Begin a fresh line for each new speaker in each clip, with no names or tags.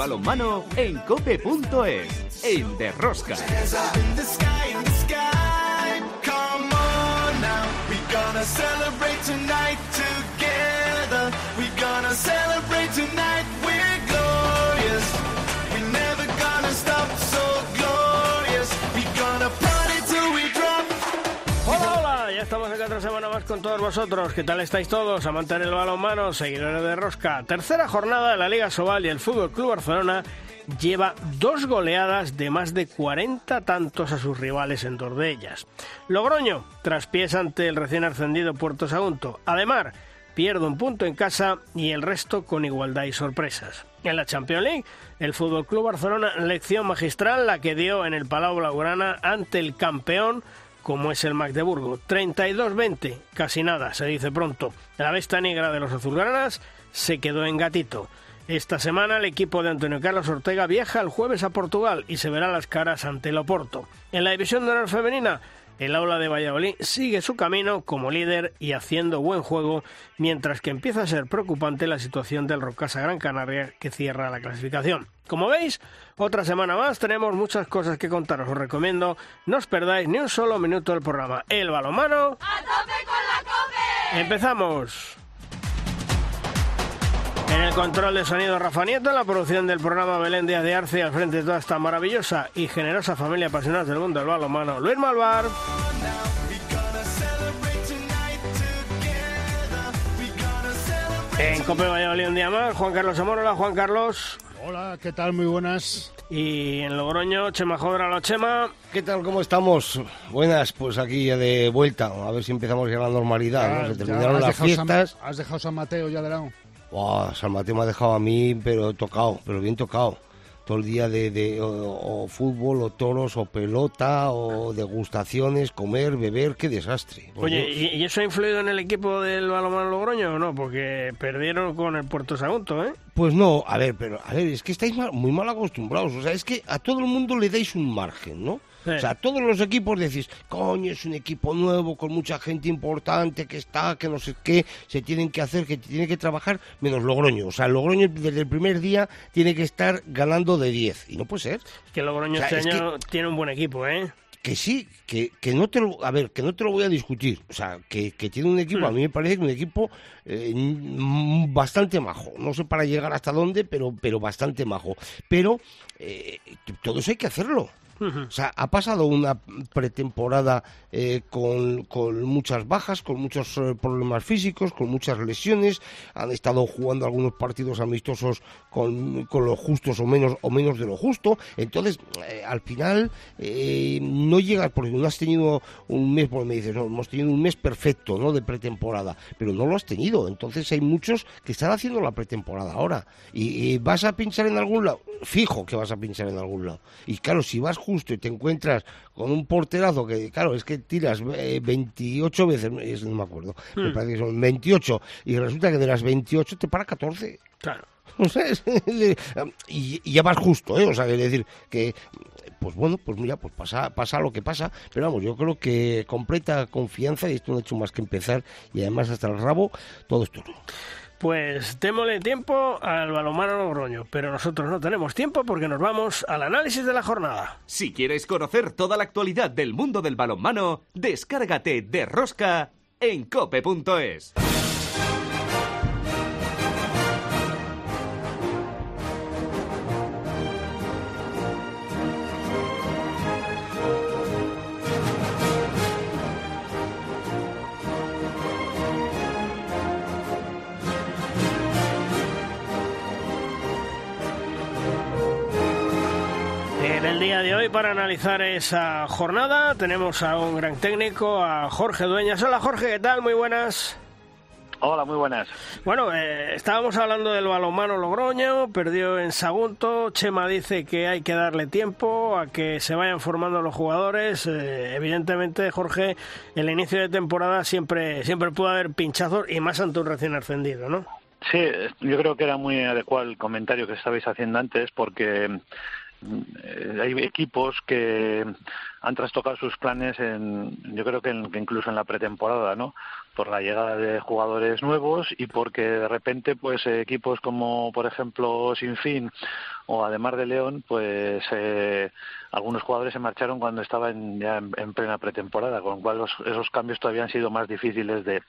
balonmano en cope.es, en Derrosca.
estamos con todos vosotros. ¿Qué tal estáis todos? A mantener el balonmano, seguidores de Rosca. Tercera jornada de la Liga Sobal y el Fútbol Club Barcelona lleva dos goleadas de más de 40 tantos a sus rivales en dos de ellas. Logroño, traspiés ante el recién ascendido Puerto Sagunto. Además, pierde un punto en casa y el resto con igualdad y sorpresas. En la Champions League, el Fútbol Club Barcelona, lección magistral la que dio en el Palau Blaugrana ante el campeón como es el Magdeburgo. 32-20, casi nada, se dice pronto. La besta negra de los azulgranas se quedó en gatito. Esta semana el equipo de Antonio Carlos Ortega viaja el jueves a Portugal y se verá las caras ante el Oporto. En la división de honor femenina, el aula de Valladolid sigue su camino como líder y haciendo buen juego, mientras que empieza a ser preocupante la situación del Rocasa Gran Canaria que cierra la clasificación. Como veis, otra semana más tenemos muchas cosas que contaros. Os recomiendo no os perdáis ni un solo minuto del programa. El balomano.
¡A tope con la cope!
¡Empezamos! En el control de sonido Rafa Nieto, en la producción del programa Belén Díaz de Arce, al frente de toda esta maravillosa y generosa familia apasionada del mundo del balonmano, Luis Malvar. En Cope Valladolid un día más, Juan Carlos Amor. Hola, Juan Carlos.
Hola, ¿qué tal? Muy buenas.
Y en Logroño, Chema Jodra, la Chema.
¿Qué tal? ¿Cómo estamos? Buenas, pues aquí ya de vuelta. A ver si empezamos ya la normalidad. ¿no? Se terminaron
has
las
dejado San-
fiestas.
has dejado San Mateo ya de lado.
Buah, San Mateo me ha dejado a mí, pero tocado, pero bien tocado. Todo el día de, de- o, o fútbol, o toros, o pelota, o degustaciones, comer, beber, qué desastre.
Oye. ¿y, eso ha influido en el equipo del balonmano Logroño o no? Porque perdieron con el Puerto Sagunto, ¿eh?
Pues no, a ver, pero a ver, es que estáis mal- muy mal acostumbrados. O sea, es que a todo el mundo le dais un margen, ¿no?
Sí.
O sea, todos los equipos decís, coño, es un equipo nuevo, con mucha gente importante que está, que no sé qué, se tienen que hacer, que tiene que trabajar, menos Logroño. O sea, Logroño desde el primer día tiene que estar ganando de 10. Y no puede ser.
Es que Logroño
O sea,
este
es
año tiene un buen equipo, ¿eh?
Que sí, que, que no te lo, a ver, que no te lo voy a discutir. O sea, que, que tiene un equipo, a mí me parece que un equipo eh, bastante majo. No sé para llegar hasta dónde, pero, pero bastante majo. Pero eh, todo eso hay que hacerlo. O sea, ha pasado una pretemporada eh, con, con muchas bajas, con muchos eh, problemas físicos, con muchas lesiones. Han estado jugando algunos partidos amistosos con, con justos o menos o menos de lo justo. Entonces, eh, al final eh, no llegas porque no has tenido un mes, porque me dices, no, hemos tenido un mes perfecto, ¿no? De pretemporada, pero no lo has tenido. Entonces hay muchos que están haciendo la pretemporada ahora. Y, y vas a pinchar en algún lado, fijo que vas a pinchar en algún lado. Y claro, si vas justo y te encuentras con un porterazo que, claro, es que tiras eh, 28 veces, es- no me acuerdo, me parece que son 28, y resulta que de las 28 te para 14.
Claro.
O sea, es- y, y ya vas justo, ¿eh? O sea, es decir, que, pues bueno, pues mira, pues pasa, pasa lo que pasa, pero vamos, yo creo que completa confianza y esto no ha hecho más que empezar y además hasta el rabo, todo esto.
Pues démosle tiempo al balonmano Logroño, pero nosotros no tenemos tiempo porque nos vamos al análisis de la jornada.
Si quieres conocer toda la actualidad del mundo del balonmano, descárgate de Rosca en cope.es.
el día de hoy, para analizar esa jornada, tenemos a un gran técnico, a Jorge Dueñas. Hola Jorge, ¿qué tal? Muy buenas.
Hola, muy buenas.
Bueno, eh, estábamos hablando del balonmano Logroño, perdió en Sagunto. Chema dice que hay que darle tiempo a que se vayan formando los jugadores. Eh, evidentemente, Jorge, el inicio de temporada siempre, siempre puede haber pinchazos y más ante un recién ascendido, ¿no?
Sí, yo creo que era muy adecuado el comentario que estabais haciendo antes porque hay equipos que han trastocado sus planes en, yo creo que, incluso en la pretemporada, ¿no? Por la llegada de jugadores nuevos y porque de repente, pues equipos como, por ejemplo, Sinfín o además de León, pues eh, algunos jugadores se marcharon cuando estaban ya en, plena pretemporada, con lo cual esos cambios todavía han sido más difíciles de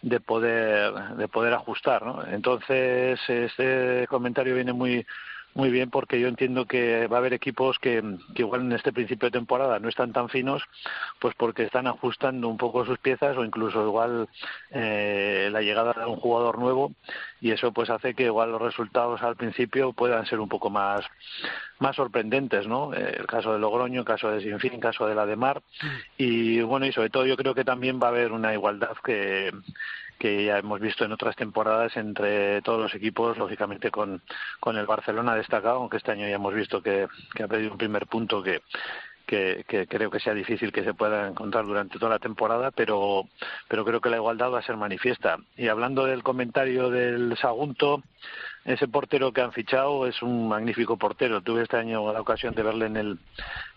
de poder de poder ajustar ¿no? entonces este comentario viene muy muy bien porque yo entiendo que va a haber equipos que, igual en este principio de temporada no están tan finos, pues porque están ajustando un poco sus piezas o incluso igual eh, la llegada de un jugador nuevo y eso pues hace que igual los resultados al principio puedan ser un poco más más sorprendentes, ¿no? El caso de Logroño, el caso de Sinfín, el caso de la de Mar y bueno y sobre todo yo creo que también va a haber una igualdad que que ya hemos visto en otras temporadas entre todos los equipos, lógicamente con, con el Barcelona destacado, aunque este año ya hemos visto que, ha perdido un primer punto que, que, que, creo que sea difícil que se pueda encontrar durante toda la temporada, pero, pero creo que la igualdad va a ser manifiesta. Y hablando del comentario del Sagunto, ese portero que han fichado es un magnífico portero. Tuve este año la ocasión de verle en el,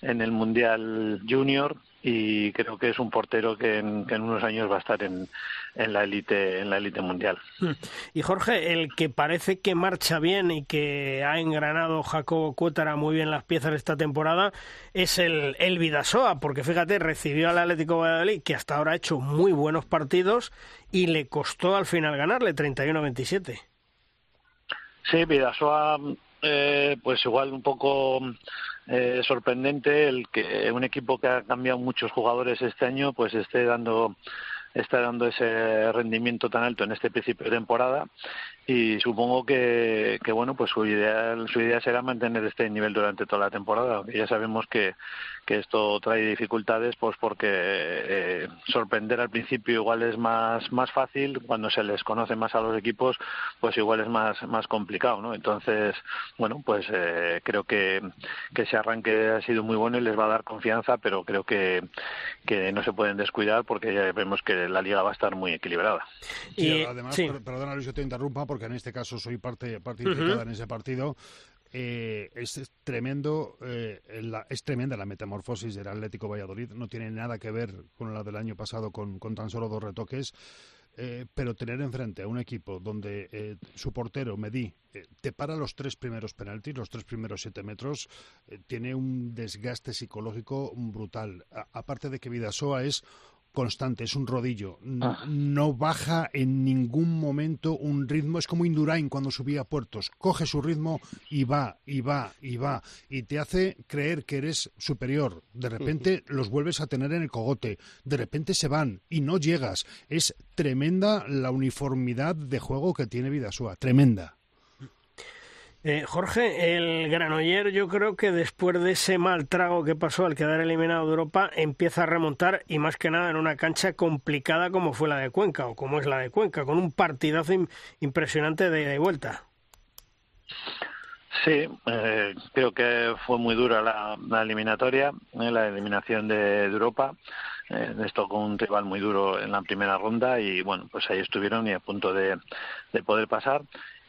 en el Mundial Junior y creo que es un portero que en, que en unos años va a estar en, en la élite en la élite mundial. Hmm.
Y Jorge, el que parece que marcha bien y que ha engranado Jacobo Cuétara muy bien las piezas esta temporada es el, el Vidasoa, porque fíjate, recibió al Atlético Valladolid, que hasta ahora ha hecho muy buenos partidos y le costó al final ganarle 31-27.
Sí, Vidasoa, eh, pues igual un poco eh, sorprendente el que un equipo que ha cambiado muchos jugadores este año, pues esté dando está dando ese rendimiento tan alto en este principio de temporada y supongo que, que bueno pues su idea su idea será mantener este nivel durante toda la temporada. Ya sabemos que, que esto trae dificultades pues porque eh, sorprender al principio igual es más más fácil cuando se les conoce más a los equipos pues igual es más más complicado no entonces bueno pues eh, creo que, que ese arranque ha sido muy bueno y les va a dar confianza pero creo que, que no se pueden descuidar porque ya vemos que la liga va a estar muy equilibrada
y además perdona Luis te interrumpa porque en este caso soy parte, parte implicada en ese partido. Eh, es tremendo, eh, la, es tremenda la metamorfosis del Atlético Valladolid. No tiene nada que ver con la del año pasado, con, con tan solo dos retoques. Eh, pero tener enfrente a un equipo donde eh, su portero, Medí, eh, te para los tres primeros penaltis, los tres primeros siete metros, tiene un desgaste psicológico brutal. aparte de que Vidasoa es constante, es un rodillo. Ah. No baja en ningún momento un ritmo. Es como Indurain cuando subía a puertos. Coge su ritmo y va, y va, y va. Y te hace creer que eres superior. De repente los vuelves a tener en el cogote. De repente se van y no llegas. Es tremenda la uniformidad de juego que tiene Vidasúa. Tremenda.
Eh, Jorge, el Granoller yo creo que después de ese mal trago que pasó al quedar eliminado de Europa empieza a remontar y más que nada en una cancha complicada como fue la de Cuenca o como es la de Cuenca, con un partidazo impresionante de, vuelta.
Sí, eh, creo que fue muy dura la, eliminatoria, eh, la eliminación de, Europa. esto con un rival muy duro en la primera ronda y bueno, pues ahí estuvieron y a punto de poder pasar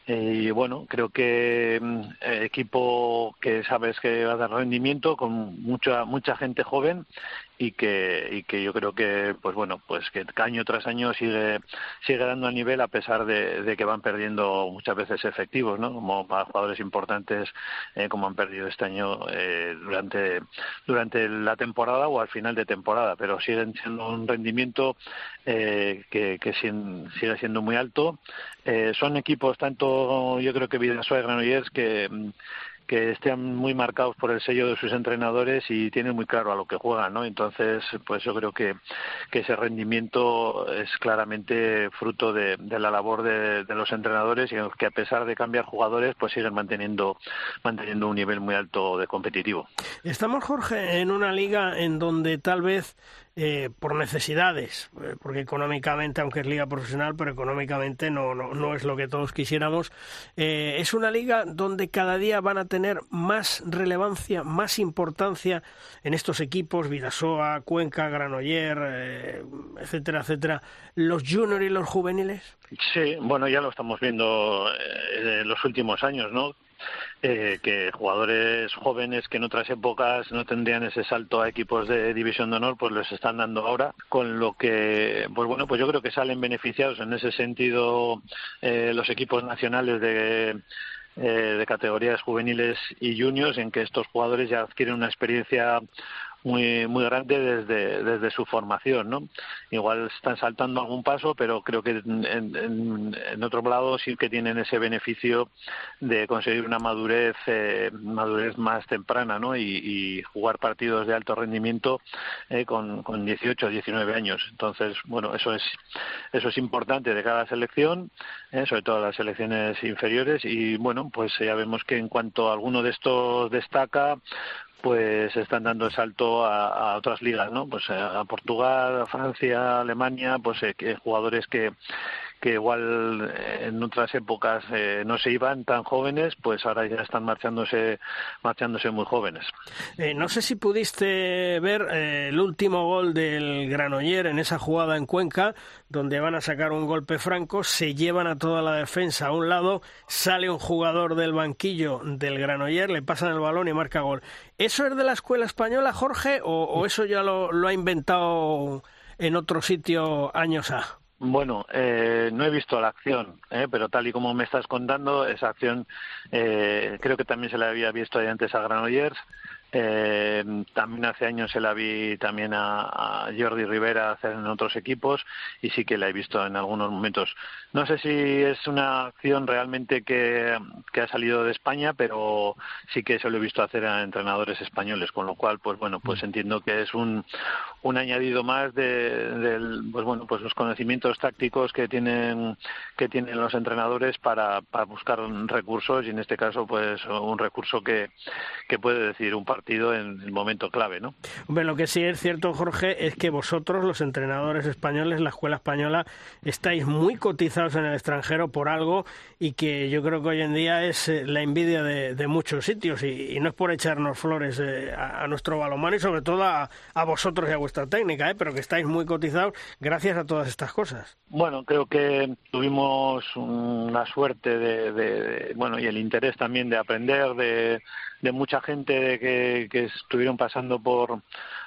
y bueno, creo que mm, equipo que sabes que va a dar rendimiento con mucha mucha gente joven y que y que yo creo que pues bueno pues que año tras año sigue sigue dando a nivel a pesar de, que van perdiendo muchas veces efectivos no como para jugadores importantes eh, como han perdido este año eh, durante durante la temporada o al final de temporada pero siguen siendo un rendimiento eh, que, que sigue siendo muy alto. Son equipos tanto yo creo que Vidasoa y Granollers que que estén muy marcados por el sello de sus entrenadores y tienen muy claro a lo que juegan, ¿no? Entonces, pues yo creo que, que ese rendimiento es claramente fruto de, la labor de, los entrenadores y que a pesar de cambiar jugadores, pues siguen manteniendo, manteniendo un nivel muy alto de competitivo.
Estamos, Jorge, en una liga en donde tal vez eh, por necesidades, eh, porque económicamente, aunque es liga profesional, pero económicamente no, no, no es lo que todos quisiéramos. Eh, es una liga donde cada día van a tener más relevancia, más importancia en estos equipos, Vidasoa, Cuenca, Granoller, etcétera, etcétera, los juniors y los juveniles.
Sí, bueno, ya lo estamos viendo en los últimos años, ¿no? Eh, que jugadores jóvenes que en otras épocas no tendrían ese salto a equipos de división de honor, pues les están dando ahora, con lo que, pues bueno, pues yo creo que salen beneficiados en ese sentido eh, los equipos nacionales de de categorías juveniles y juniors en que estos jugadores ya adquieren una experiencia muy muy grande desde, desde su formación, ¿no? Igual están saltando algún paso, pero creo que en, en, otro lado sí que tienen ese beneficio de conseguir una madurez eh, madurez más temprana, ¿no? Y, jugar partidos de alto rendimiento eh, con, con 18 o 19 años. Entonces, bueno, eso es eso es importante de cada selección, eh, sobre todo las selecciones inferiores y bueno, pues ya vemos que en cuanto alguno de estos destaca, pues están dando el salto a, otras ligas, ¿no? Pues eh, a Portugal, a Francia, Alemania, pues eh, jugadores que que igual eh, en otras épocas eh, no se iban tan jóvenes, pues ahora ya están marchándose, marchándose muy jóvenes.
Eh, no sé si pudiste ver el último gol del Granoller en esa jugada en Cuenca, donde van a sacar un golpe franco, se llevan a toda la defensa a un lado, sale un jugador del banquillo del Granoller, le pasan el balón y marca gol. ¿Eso es de la escuela española, Jorge, o, eso ya lo, lo ha inventado en otro sitio años A?
Bueno, eh, no he visto la acción, eh, pero tal y como me estás contando, esa acción eh, creo que también se la había visto antes a Granollers eh, también hace años se la vi también a, Jordi Rivera hacer en otros equipos y sí que la he visto en algunos momentos. No sé si es una acción realmente que, ha salido de España, pero sí que se lo he visto hacer a entrenadores españoles, con lo cual, pues bueno, pues mm. entiendo que es un, un añadido más de, pues bueno, pues los conocimientos tácticos que tienen que tienen los entrenadores para, para buscar recursos y en este caso, pues un recurso que, que puede decir un partido en el momento clave, ¿no?
Hombre, lo que sí es cierto, Jorge, es que vosotros, los entrenadores españoles, la escuela española, estáis muy cotizados en el extranjero por algo y que yo creo que hoy en día es eh, la envidia de, muchos sitios y, no es por echarnos flores eh, a, nuestro balonmano y sobre todo a, vosotros y a vuestra técnica, ¿eh? pero que estáis muy cotizados gracias a todas estas cosas.
Bueno, creo que tuvimos una suerte de bueno y el interés también de aprender de de mucha gente que, que estuvieron pasando por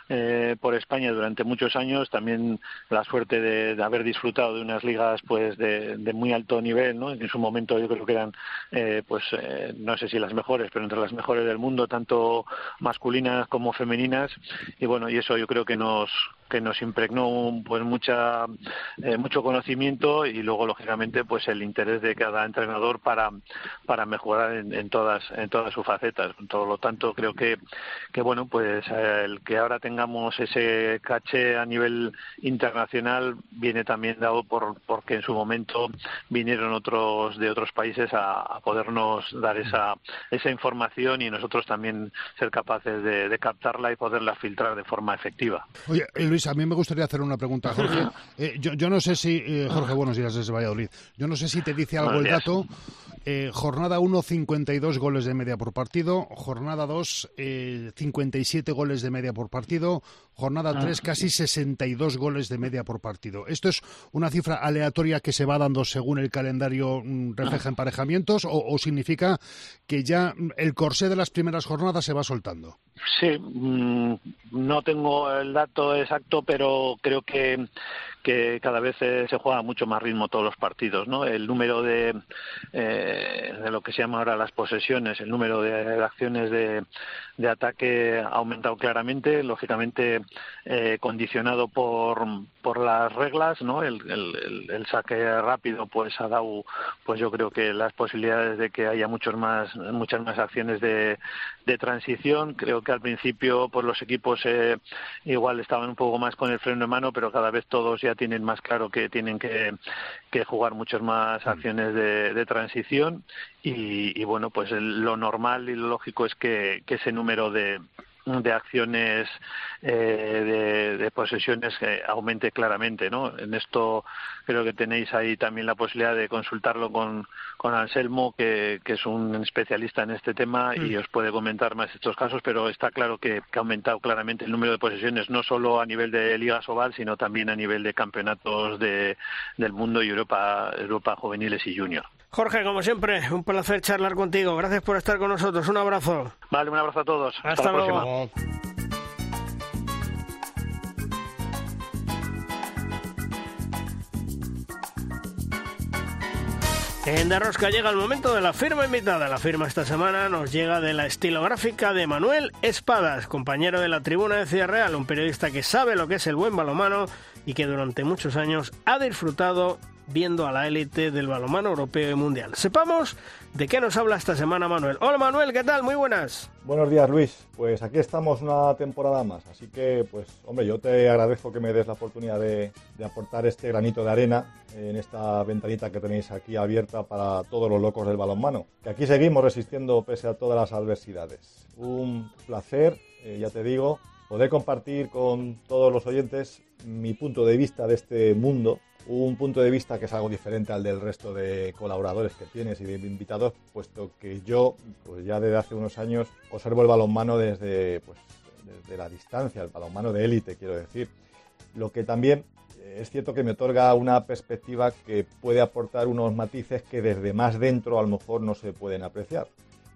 eh, por España durante muchos años, también la suerte de, haber disfrutado de unas ligas pues de, muy alto nivel, ¿no? En su momento yo creo que eran, eh, pues eh, no sé si las mejores, pero entre las mejores del mundo, tanto masculinas como femeninas, y bueno, y eso yo creo que nos que nos impregnó pues mucha mucho conocimiento y luego lógicamente pues el interés de cada entrenador para para mejorar en, todas en todas sus facetas por lo tanto creo que que bueno pues el que ahora tenga tengamos ese caché a nivel internacional viene también dado por porque en su momento vinieron otros de otros países a, podernos dar esa esa información y nosotros también ser capaces de, captarla y poderla filtrar de forma efectiva.
Eh, Luis, a mí me gustaría hacer una pregunta, Jorge. Eh, yo, yo no sé si eh, Jorge, buenos días desde Valladolid. Yo no sé si te dice algo el dato. jornada 1, 52 goles de media por partido. Jornada 2, 57 goles de media por partido jornada 3 ah. casi 62 goles de media por partido. ¿Esto es una cifra aleatoria que se va dando según el calendario mm, refleja emparejamientos o, significa que ya el corsé de las primeras jornadas se va soltando?
Sí, mm, no tengo el dato exacto, pero creo que, que cada vez se, juega mucho más ritmo todos los partidos, ¿no? El número de, eh, de lo que se llama ahora las posesiones, el número de acciones de, de ataque ha aumentado claramente, lógicamente eh, condicionado por, por las reglas, ¿no? El, el, saque rápido pues ha dado, pues yo creo que las posibilidades de que haya muchos más, muchas más acciones de, de transición. Creo que al principio pues los equipos eh, igual estaban un poco más con el freno en mano, pero cada vez todos ya tienen más claro que tienen que, que jugar muchas más mm. acciones de, de transición y, y, bueno pues lo normal y lo lógico es que, que ese número de de acciones eh, de, posesiones que aumente claramente, ¿no? En esto creo que tenéis ahí también la posibilidad de consultarlo con, con Anselmo, que, que es un especialista en este tema y mm. os puede comentar más estos casos, pero está claro que, ha aumentado claramente el número de posesiones, no solo a nivel de Liga Sobal, sino también a nivel de campeonatos de, del mundo y Europa, Europa juveniles y junior.
Jorge, como siempre, un placer charlar contigo. Gracias por estar con nosotros. Un abrazo.
Vale, un abrazo a todos.
Hasta, luego. En Derrosca llega el momento de la firma invitada. La firma esta semana nos llega de la estilográfica de Manuel Espadas, compañero de la tribuna de Ciudad Real, un periodista que sabe lo que es el buen balomano y que durante muchos años ha disfrutado viendo a la élite del balonmano europeo y mundial. Sepamos de qué nos habla esta semana Manuel. Hola Manuel, ¿qué tal? Muy buenas.
Buenos días Luis, pues aquí estamos una temporada más, así que pues hombre, yo te agradezco que me des la oportunidad de, aportar este granito de arena en esta ventanita que tenéis aquí abierta para todos los locos del balonmano, que aquí seguimos resistiendo pese a todas las adversidades. Un placer, eh, ya te digo, poder compartir con todos los oyentes mi punto de vista de este mundo un punto de vista que es algo diferente al del resto de colaboradores que tienes y de invitados, puesto que yo, pues ya desde hace unos años, observo el balonmano desde, pues, desde la distancia, el balonmano de élite, quiero decir. Lo que también eh, es cierto que me otorga una perspectiva que puede aportar unos matices que desde más dentro a lo mejor no se pueden apreciar.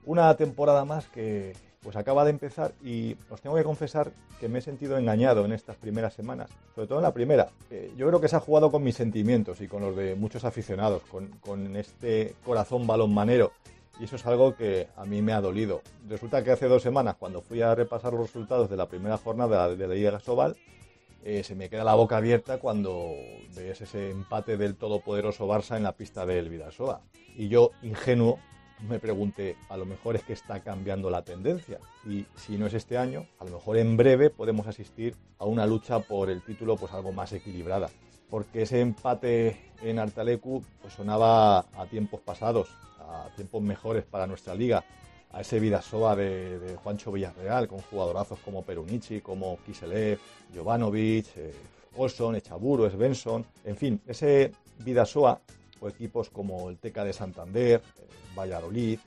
Una temporada más que, pues acaba de empezar y os tengo que confesar que me he sentido engañado en estas primeras semanas, sobre todo en la primera. yo creo que se ha jugado con mis sentimientos y con los de muchos aficionados, con, este corazón balonmanero. Y eso es algo que a mí me ha dolido. Resulta que hace dos semanas, cuando fui a repasar los resultados de la primera jornada de la Liga Sobal, eh, se me queda la boca abierta cuando ves ese empate del todopoderoso Barça en la pista del Vidasoa. Y yo, ingenuo, me pregunté, a lo mejor es que está cambiando la tendencia. Y si no es este año, a lo mejor en breve podemos asistir a una lucha por el título pues algo más equilibrada. Porque ese empate en Artalecu pues, sonaba a tiempos pasados, a tiempos mejores para nuestra liga, a ese Vidasoa de, Juancho Villarreal, con jugadorazos como Perunici, como Kiselev, Jovanovic, eh, Olson, Echaburo, Svensson, en fin, ese Vidasoa o equipos como el Teca de Santander, Valladolid,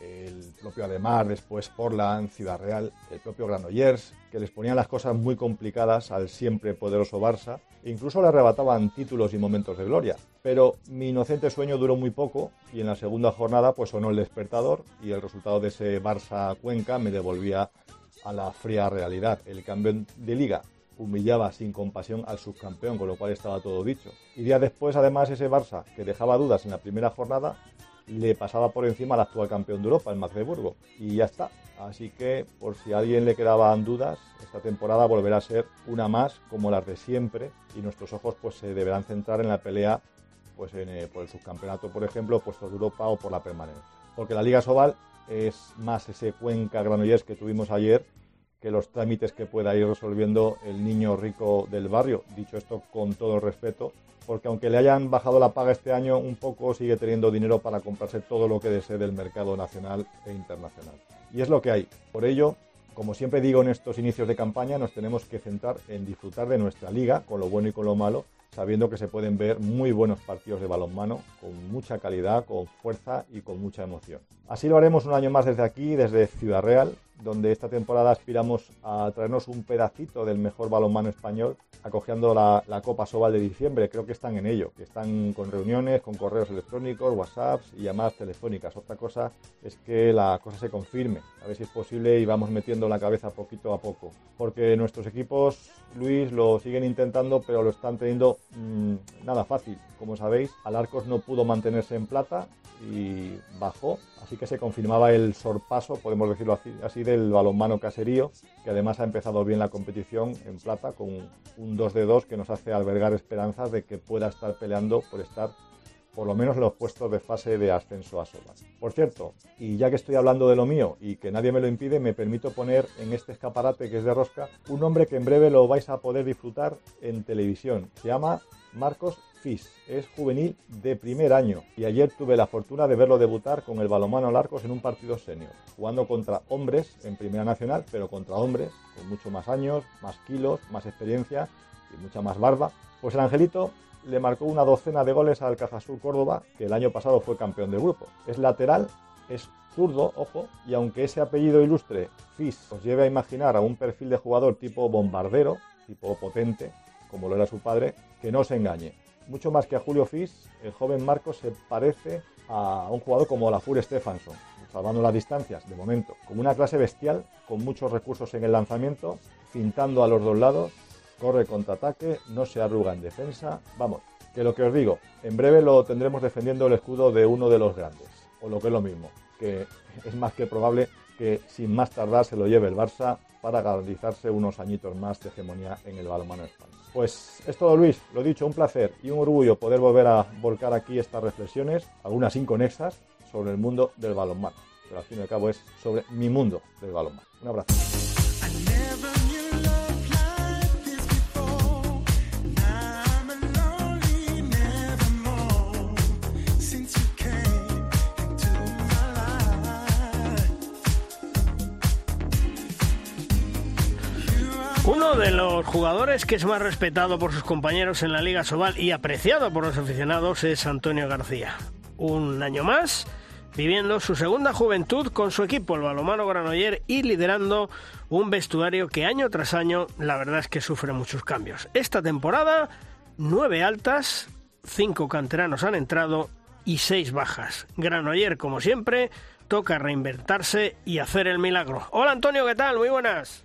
el propio Ademar, después Portland, Ciudad Real, el propio Granollers, que les ponían las cosas muy complicadas al siempre poderoso Barça, e incluso le arrebataban títulos y momentos de gloria. Pero mi inocente sueño duró muy poco y en la segunda jornada pues sonó el despertador y el resultado de ese Barça Cuenca me devolvía a la fría realidad. El campeón de liga humillaba sin compasión al subcampeón, con lo cual estaba todo dicho. Y días después, además, ese Barça, que dejaba dudas en la primera jornada, le pasaba por encima al actual campeón de Europa, el Magdeburgo. Y ya está. Así que, por si a alguien le quedaban dudas, esta temporada volverá a ser una más como las de siempre y nuestros ojos pues se deberán centrar en la pelea pues eh, por el subcampeonato, por ejemplo, puestos de Europa o por la permanencia. Porque la Liga Sobal es más ese Cuenca Granollers que tuvimos ayer que los trámites que pueda ir resolviendo el niño rico del barrio. Dicho esto con todo respeto, porque aunque le hayan bajado la paga este año, un poco sigue teniendo dinero para comprarse todo lo que desee del mercado nacional e internacional. Y es lo que hay. Por ello, como siempre digo en estos inicios de campaña, nos tenemos que centrar en disfrutar de nuestra liga, con lo bueno y con lo malo, sabiendo que se pueden ver muy buenos partidos de balonmano, con mucha calidad, con fuerza y con mucha emoción. Así lo haremos un año más desde aquí, desde Ciudad Real, donde esta temporada aspiramos a traernos un pedacito del mejor balonmano español, acogiendo la, Copa Sobal de diciembre. Creo que están en ello, que están con reuniones, con correos electrónicos, WhatsApps y llamadas telefónicas. Otra cosa es que la cosa se confirme, a ver si es posible y vamos metiendo la cabeza poquito a poco. Porque nuestros equipos, Luis, lo siguen intentando, pero lo están teniendo mm, nada fácil. Como sabéis, Alarcos no pudo mantenerse en plata y bajó, así que se confirmaba el sorpaso, podemos decirlo así, del balonmano caserío, que además ha empezado bien la competición en plata con un 2 de 2 que nos hace albergar esperanzas de que pueda estar peleando por estar por lo menos en los puestos de fase de ascenso a Soba. Por cierto, y ya que estoy hablando de lo mío y que nadie me lo impide, me permito poner en este escaparate que es de rosca un nombre que en breve lo vais a poder disfrutar en televisión. Se llama Marcos Fis. Es juvenil de primer año y ayer tuve la fortuna de verlo debutar con el balomano Larcos en un partido senior, jugando contra hombres en Primera Nacional, pero contra hombres con mucho más años, más kilos, más experiencia y mucha más barba. Pues el Angelito le marcó una docena de goles al Cajasur Córdoba, que el año pasado fue campeón de grupo. Es lateral, es zurdo, ojo, y aunque ese apellido ilustre, Fis, os lleve a imaginar a un perfil de jugador tipo bombardero, tipo potente, como lo era su padre, que no se engañe. Mucho más que a Julio Fis, el joven Marcos se parece a un jugador como la Fur Stefansson, salvando las distancias, de momento, como una clase bestial, con muchos recursos en el lanzamiento, pintando a los dos lados, corre contraataque, no se arruga en defensa. Vamos, que lo que os digo, en breve lo tendremos defendiendo el escudo de uno de los grandes, o lo que es lo mismo, que es más que probable que sin más tardar se lo lleve el Barça para garantizarse unos añitos más de hegemonía en el balonmano español. Pues es todo Luis, lo dicho, un placer y un orgullo poder volver a volcar aquí estas reflexiones, algunas inconexas, sobre el mundo del balonmano. Pero al fin y al cabo es sobre mi mundo del balonmano. Un abrazo.
Los jugadores que es más respetado por sus compañeros en la Liga Sobal y apreciado por los aficionados es Antonio García. Un año más, viviendo su segunda juventud con su equipo, el Balomano Granoller, y liderando un vestuario que año tras año la verdad es que sufre muchos cambios. Esta temporada, nueve altas, cinco canteranos han entrado y seis bajas. Granoller, como siempre, toca reinventarse y hacer el milagro. Hola Antonio, ¿qué tal? Muy buenas.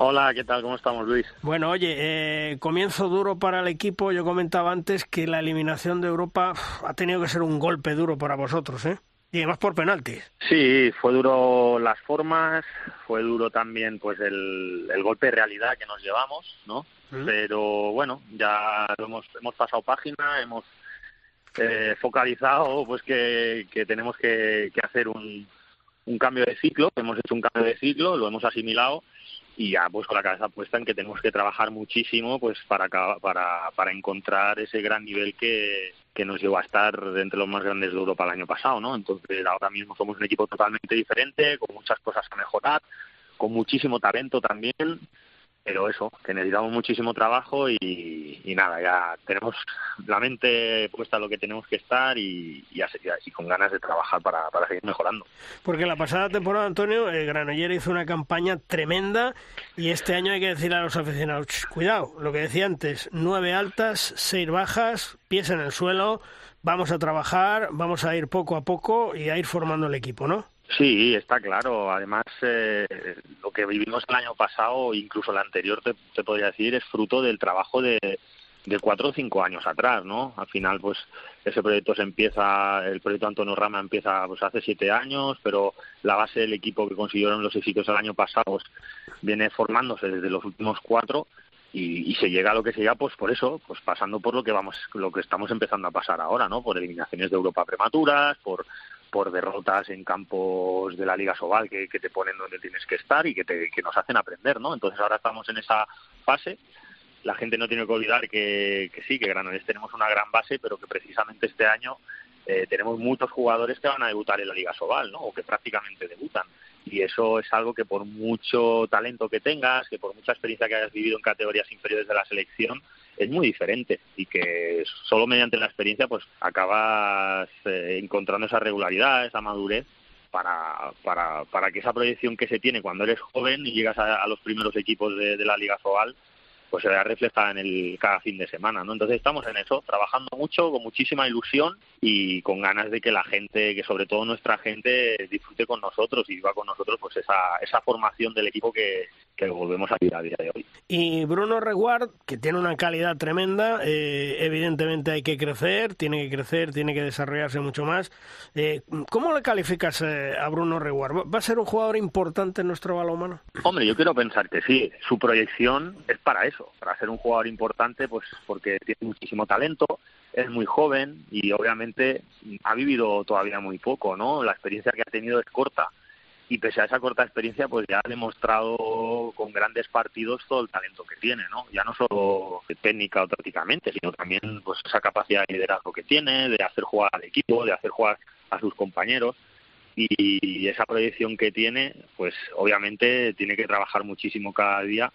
Hola, ¿qué tal? ¿Cómo estamos, Luis?
Bueno, oye, eh, comienzo duro para el equipo. Yo comentaba antes que la eliminación de Europa ha tenido que ser un golpe duro para vosotros, ¿eh? Y además por penaltis.
Sí, fue duro las formas, fue duro también pues el, golpe de realidad que nos llevamos, ¿no? Pero bueno, ya hemos, hemos pasado página, hemos eh, focalizado pues que, que tenemos que, que hacer un, un cambio de ciclo, hemos hecho un cambio de ciclo, lo hemos asimilado y ya pues con la cabeza puesta en que tenemos que trabajar muchísimo pues para para para encontrar ese gran nivel que, que nos llevó a estar entre los más grandes de Europa el año pasado, ¿no? Entonces ahora mismo somos un equipo totalmente diferente, con muchas cosas que mejorar, con muchísimo talento también pero eso, que necesitamos muchísimo trabajo y, nada, ya tenemos la mente puesta en lo que tenemos que estar y, y, con ganas de trabajar para, seguir mejorando.
Porque la pasada temporada, Antonio, el Granollers hizo una campaña tremenda y este año hay que decir a los aficionados, cuidado, lo que decía antes, nueve altas, seis bajas, pies en el suelo, vamos a trabajar, vamos a ir poco a poco y a ir formando el equipo, ¿no?
Sí, está claro. Además, eh, lo que vivimos el año pasado, incluso el anterior, te, podría decir, es fruto del trabajo de, de cuatro o cinco años atrás, ¿no? Al final, pues, ese proyecto se empieza, el proyecto Antonio Rama empieza, pues, hace siete años, pero la base del equipo que consiguieron los éxitos el año pasado pues, viene formándose desde los últimos cuatro y, y, se llega a lo que se llega, pues, por eso, pues, pasando por lo que vamos, lo que estamos empezando a pasar ahora, ¿no? Por eliminaciones de Europa prematuras, por por derrotas en campos de la Liga Sobal que, te ponen donde tienes que estar y que, te, que nos hacen aprender, ¿no? Entonces ahora estamos en esa fase. La gente no tiene que olvidar que, que sí, que Granollers tenemos una gran base, pero que precisamente este año eh, tenemos muchos jugadores que van a debutar en la Liga Sobal, ¿no? O que prácticamente debutan. Y eso es algo que por mucho talento que tengas, que por mucha experiencia que hayas vivido en categorías inferiores de la selección, es muy diferente y que solo mediante la experiencia pues acabas eh, encontrando esa regularidad, esa madurez para, para, para que esa proyección que se tiene cuando eres joven y llegas a, los primeros equipos de, la Liga Sobal pues se vea reflejada en el cada fin de semana, ¿no? Entonces estamos en eso, trabajando mucho, con muchísima ilusión y con ganas de que la gente, que sobre todo nuestra gente, disfrute con nosotros y viva con nosotros pues esa, esa formación del equipo que, que volvemos a vivir a día de hoy.
Y Bruno Reguard, que tiene una calidad tremenda, eh, evidentemente hay que crecer, tiene que crecer, tiene que desarrollarse mucho más. Eh, ¿Cómo le calificas eh, a Bruno Reguard? ¿Va a ser un jugador importante en nuestro balonmano?
Hombre, yo quiero pensar que sí. Su proyección es para eso, para ser un jugador importante, pues porque tiene muchísimo talento, es muy joven y obviamente ha vivido todavía muy poco, ¿no? La experiencia que ha tenido es corta y pese a esa corta experiencia pues ya ha demostrado con grandes partidos todo el talento que tiene no ya no solo técnica o tácticamente sino también pues esa capacidad de liderazgo que tiene de hacer jugar al equipo de hacer jugar a sus compañeros. Y esa proyección que tiene pues obviamente tiene que trabajar muchísimo cada día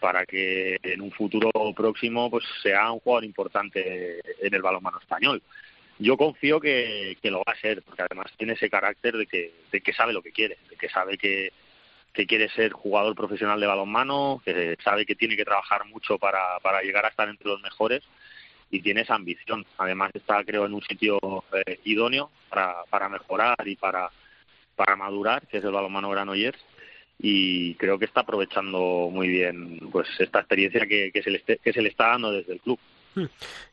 para que en un futuro próximo pues sea un jugador importante en el balonmano español yo confío que, lo va a ser, porque además tiene ese carácter de que, de que sabe lo que quiere, de que sabe que, que quiere ser jugador profesional de balonmano, que sabe que tiene que trabajar mucho para, para llegar a estar entre los mejores y tiene esa ambición. Además está, creo, en un sitio eh, idóneo para, para mejorar y para, para madurar, que es el balonmano Granollers, y creo que está aprovechando muy bien pues esta experiencia que, que, se le que se le está dando desde el club.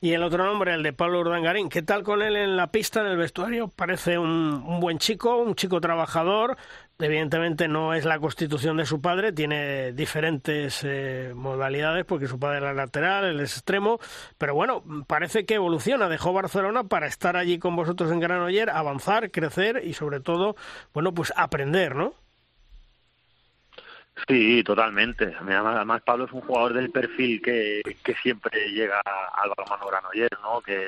Y el otro nombre, el de Pablo Urdangarín, ¿qué tal con él en la pista, en el vestuario? Parece un, un buen chico, un chico trabajador, evidentemente no es la constitución de su padre, tiene diferentes eh, modalidades porque su padre era lateral, es extremo, pero bueno, parece que evoluciona, dejó Barcelona para estar allí con vosotros en Granoller, avanzar, crecer y sobre todo, bueno, pues aprender, ¿no?
Sí, totalmente. Además, Pablo es un jugador del perfil que, que siempre llega al balonmano Granollers, ¿no? Que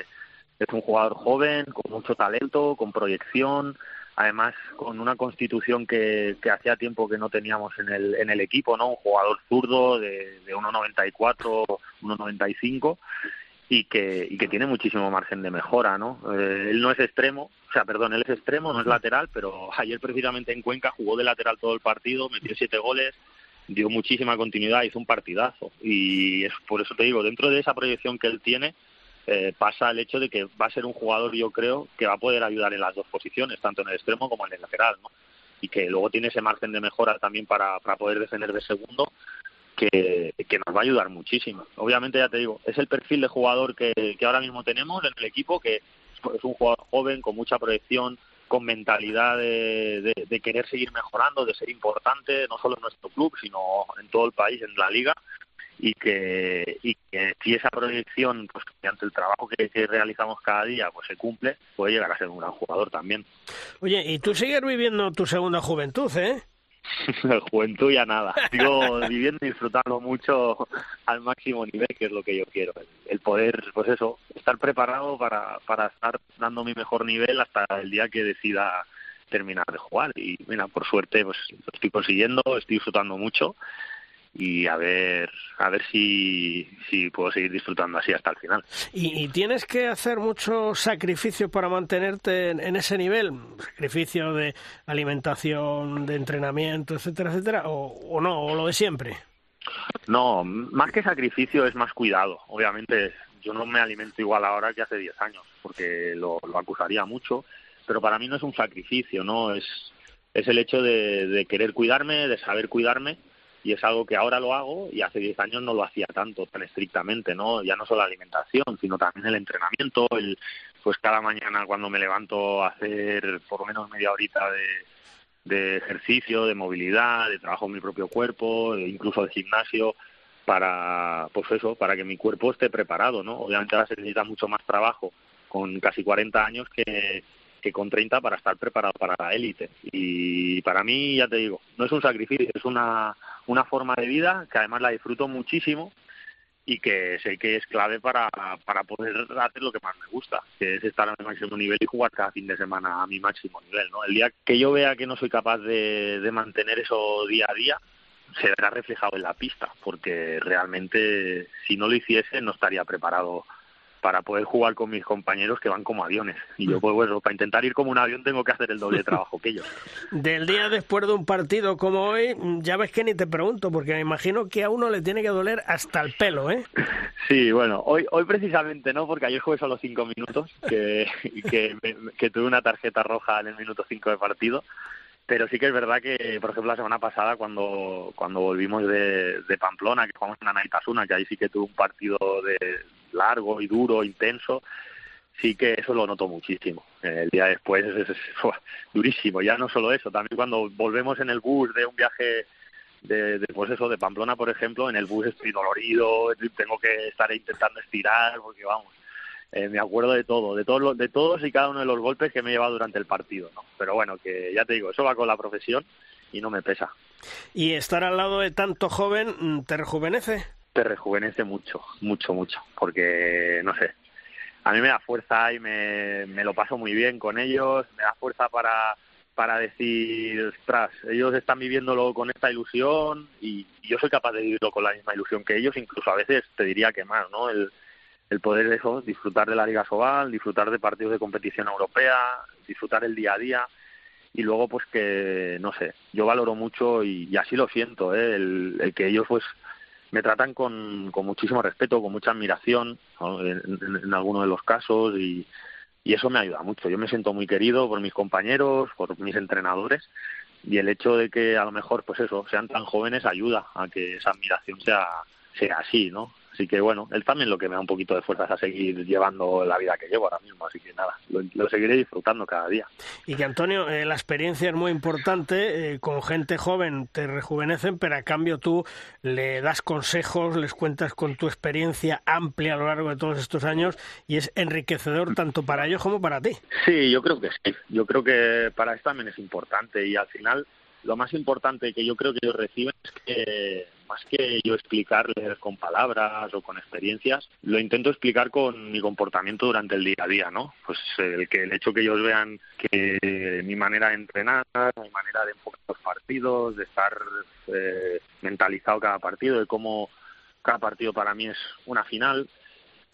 es un jugador joven, con mucho talento, con proyección, además con una constitución que, que hacía tiempo que no teníamos en el, en el equipo, ¿no? Un jugador zurdo de, de 1.94, 1.95 y que, y que tiene muchísimo margen de mejora, ¿no? Eh, él no es extremo, o sea, perdón, él es extremo, no es lateral, pero ayer precisamente en Cuenca jugó de lateral todo el partido, metió siete goles, dio muchísima continuidad, hizo un partidazo y es por eso te digo, dentro de esa proyección que él tiene, eh, pasa el hecho de que va a ser un jugador, yo creo, que va a poder ayudar en las dos posiciones, tanto en el extremo como en el lateral, ¿no? Y que luego tiene ese margen de mejora también para, para poder defender de segundo, que, nos va a ayudar muchísimo. Obviamente, ya te digo, es el perfil de jugador que, ahora mismo tenemos en el equipo, que es un jugador joven, con mucha proyección, con mentalidad de, de, querer seguir mejorando, de ser importante, no solo en nuestro club, sino en todo el país, en la liga, y que, y que si esa proyección, pues ante el trabajo que, que, realizamos cada día, pues se cumple, puede llegar a ser un gran jugador también.
Oye, y tú sigues viviendo tu segunda juventud, ¿eh?
juventud ya nada. Sigo viviendo y disfrutando mucho al máximo nivel, que es lo que yo quiero. El poder, pues eso, estar preparado para, para estar dando mi mejor nivel hasta el día que decida terminar de jugar. Y mira, por suerte, pues lo estoy consiguiendo, estoy disfrutando mucho y a ver a ver si, si puedo seguir disfrutando así hasta el final.
¿Y, tienes que hacer mucho sacrificio para mantenerte en, en, ese nivel? ¿Sacrificio de alimentación, de entrenamiento, etcétera, etcétera? ¿O, o no? ¿O lo de siempre?
No, más que sacrificio es más cuidado. Obviamente yo no me alimento igual ahora que hace 10 años, porque lo, lo acusaría mucho, pero para mí no es un sacrificio, ¿no? Es, es el hecho de, de querer cuidarme, de saber cuidarme y es algo que ahora lo hago y hace 10 años no lo hacía tanto, tan estrictamente, ¿no? Ya no solo la alimentación, sino también el entrenamiento, el pues cada mañana cuando me levanto a hacer por lo menos media horita de, de ejercicio, de movilidad, de trabajo en mi propio cuerpo, incluso de gimnasio, para, pues eso, para que mi cuerpo esté preparado, ¿no? Obviamente ahora se necesita mucho más trabajo con casi 40 años que, que con 30 para estar preparado para la élite. Y para mí, ya te digo, no es un sacrificio, es una, una forma de vida que además la disfruto muchísimo y que sé que es clave para, para poder hacer lo que más me gusta, que es estar al máximo nivel y jugar cada fin de semana a mi máximo nivel. ¿no? El día que yo vea que no soy capaz de, de mantener eso día a día, se verá reflejado en la pista, porque realmente si no lo hiciese no estaría preparado para poder jugar con mis compañeros que van como aviones. Y yo, pues bueno, para intentar ir como un avión tengo que hacer el doble de trabajo que ellos.
Del día después de un partido como hoy, ya ves que ni te pregunto, porque me imagino que a uno le tiene que doler hasta el pelo, ¿eh?
Sí, bueno, hoy hoy precisamente no, porque ayer jugué solo cinco minutos, que, que, que tuve una tarjeta roja en el minuto cinco de partido pero sí que es verdad que, por ejemplo, la semana pasada cuando cuando volvimos de, de Pamplona, que jugamos en Anaitasuna, que ahí sí que tuve un partido de largo y duro, intenso, sí que eso lo noto muchísimo. El día después es, durísimo, ya no solo eso, también cuando volvemos en el bus de un viaje de, de, pues eso, de Pamplona, por ejemplo, en el bus estoy dolorido, tengo que estar intentando estirar, porque vamos, eh, me acuerdo de todo, de todos, los, de todos y cada uno de los golpes que me he llevado durante el partido, ¿no? Pero bueno, que ya te digo, eso va con la profesión y no me pesa.
¿Y estar al lado de tanto joven te rejuvenece?
Te rejuvenece mucho, mucho, mucho, porque, no sé, a mí me da fuerza y me, me lo paso muy bien con ellos, me da fuerza para para decir, ostras, ellos están viviéndolo con esta ilusión y yo soy capaz de vivirlo con la misma ilusión que ellos, incluso a veces te diría que más, ¿no? El, el poder de eso, disfrutar de la Liga Sobal, disfrutar de partidos de competición europea, disfrutar el día a día y luego pues que, no sé, yo valoro mucho y, y así lo siento, ¿eh? el, el que ellos pues me tratan con, con muchísimo respeto, con mucha admiración en, algunos de los casos y, y eso me ayuda mucho. Yo me siento muy querido por mis compañeros, por mis entrenadores y el hecho de que a lo mejor pues eso sean tan jóvenes ayuda a que esa admiración sea sea así, ¿no? Así que bueno, él también lo que me da un poquito de fuerzas a seguir llevando la vida que llevo ahora mismo, así que nada, lo, seguiré disfrutando cada día.
Y que Antonio, eh, la experiencia es muy importante, eh, con gente joven te rejuvenecen, pero a cambio tú le das consejos, les cuentas con tu experiencia amplia a lo largo de todos estos años y es enriquecedor tanto para ellos como para ti.
Sí, yo creo que sí, yo creo que para esto también es importante y al final lo más importante que yo creo que ellos reciben es que más que yo explicarles con palabras o con experiencias, lo intento explicar con mi comportamiento durante el día a día, ¿no? Pues el que el hecho que ellos vean que mi manera de entrenar, mi manera de enfocar los partidos, de estar eh, mentalizado cada partido, de cómo cada partido para mí es una final,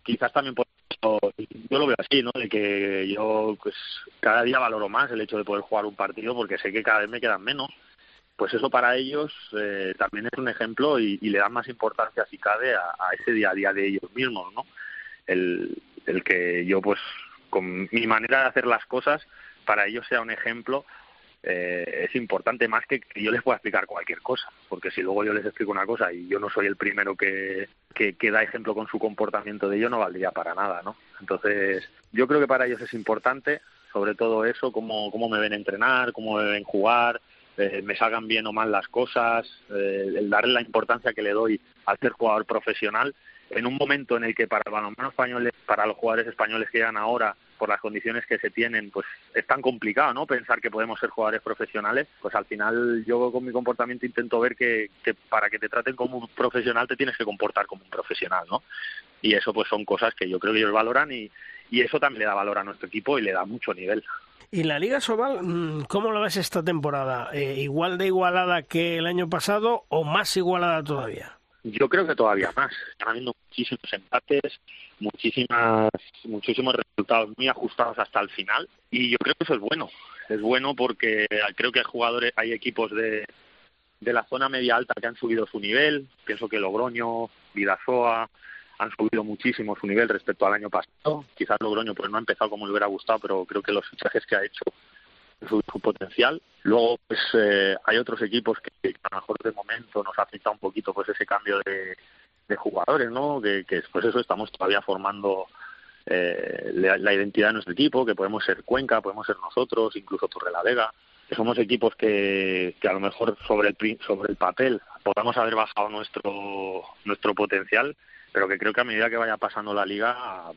quizás también por yo lo veo así, ¿no? De que yo pues cada día valoro más el hecho de poder jugar un partido porque sé que cada vez me quedan menos pues eso para ellos eh, también es un ejemplo y, le dan más importancia si cabe a, ese día a día de ellos mismos, ¿no? El, el que yo pues con mi manera de hacer las cosas para ellos sea un ejemplo eh, es importante más que que yo les pueda explicar cualquier cosa, porque si luego yo les explico una cosa y yo no soy el primero que, que, que, da ejemplo con su comportamiento de ello, no valdría para nada, ¿no? Entonces, yo creo que para ellos es importante, sobre todo eso, cómo, cómo me ven entrenar, cómo me ven jugar, eh, me salgan bien o mal las cosas, eh, el darle la importancia que le doy al ser jugador profesional, en un momento en el que para para los jugadores españoles que llegan ahora, por las condiciones que se tienen, pues es tan complicado, ¿no? Pensar que podemos ser jugadores profesionales, pues al final yo con mi comportamiento intento ver que, para que te traten como un profesional te tienes que comportar como un profesional, ¿no? Y eso pues son cosas que yo creo que ellos valoran y eso también le da valor a nuestro equipo y le da mucho nivel.
¿Y la Liga Sobal, mm, cómo lo ves esta temporada? Eh, ¿Igual de igualada que el año pasado o más igualada todavía?
Yo creo que todavía más. Están habiendo muchísimos empates, muchísimas, muchísimos resultados muy ajustados hasta el final y yo creo que eso es bueno. Es bueno porque creo que hay jugadores, hay equipos de, de la zona media alta que han subido su nivel. Pienso que Logroño, Vidasoa, han subido muchísimo su nivel respecto al año pasado. Quizás Logroño pues no ha empezado como le hubiera gustado, pero creo que los fichajes que ha hecho su, su potencial. Luego pues eh, hay otros equipos que, a lo mejor de momento nos afecta un poquito pues ese cambio de, de jugadores, ¿no? Que, que pues eso estamos todavía formando eh, la, identidad de nuestro equipo, que podemos ser Cuenca, podemos ser nosotros, incluso Torrelavega, que somos equipos que, que a lo mejor sobre el sobre el papel podamos haber bajado nuestro nuestro potencial pero que creo que a medida que vaya pasando la liga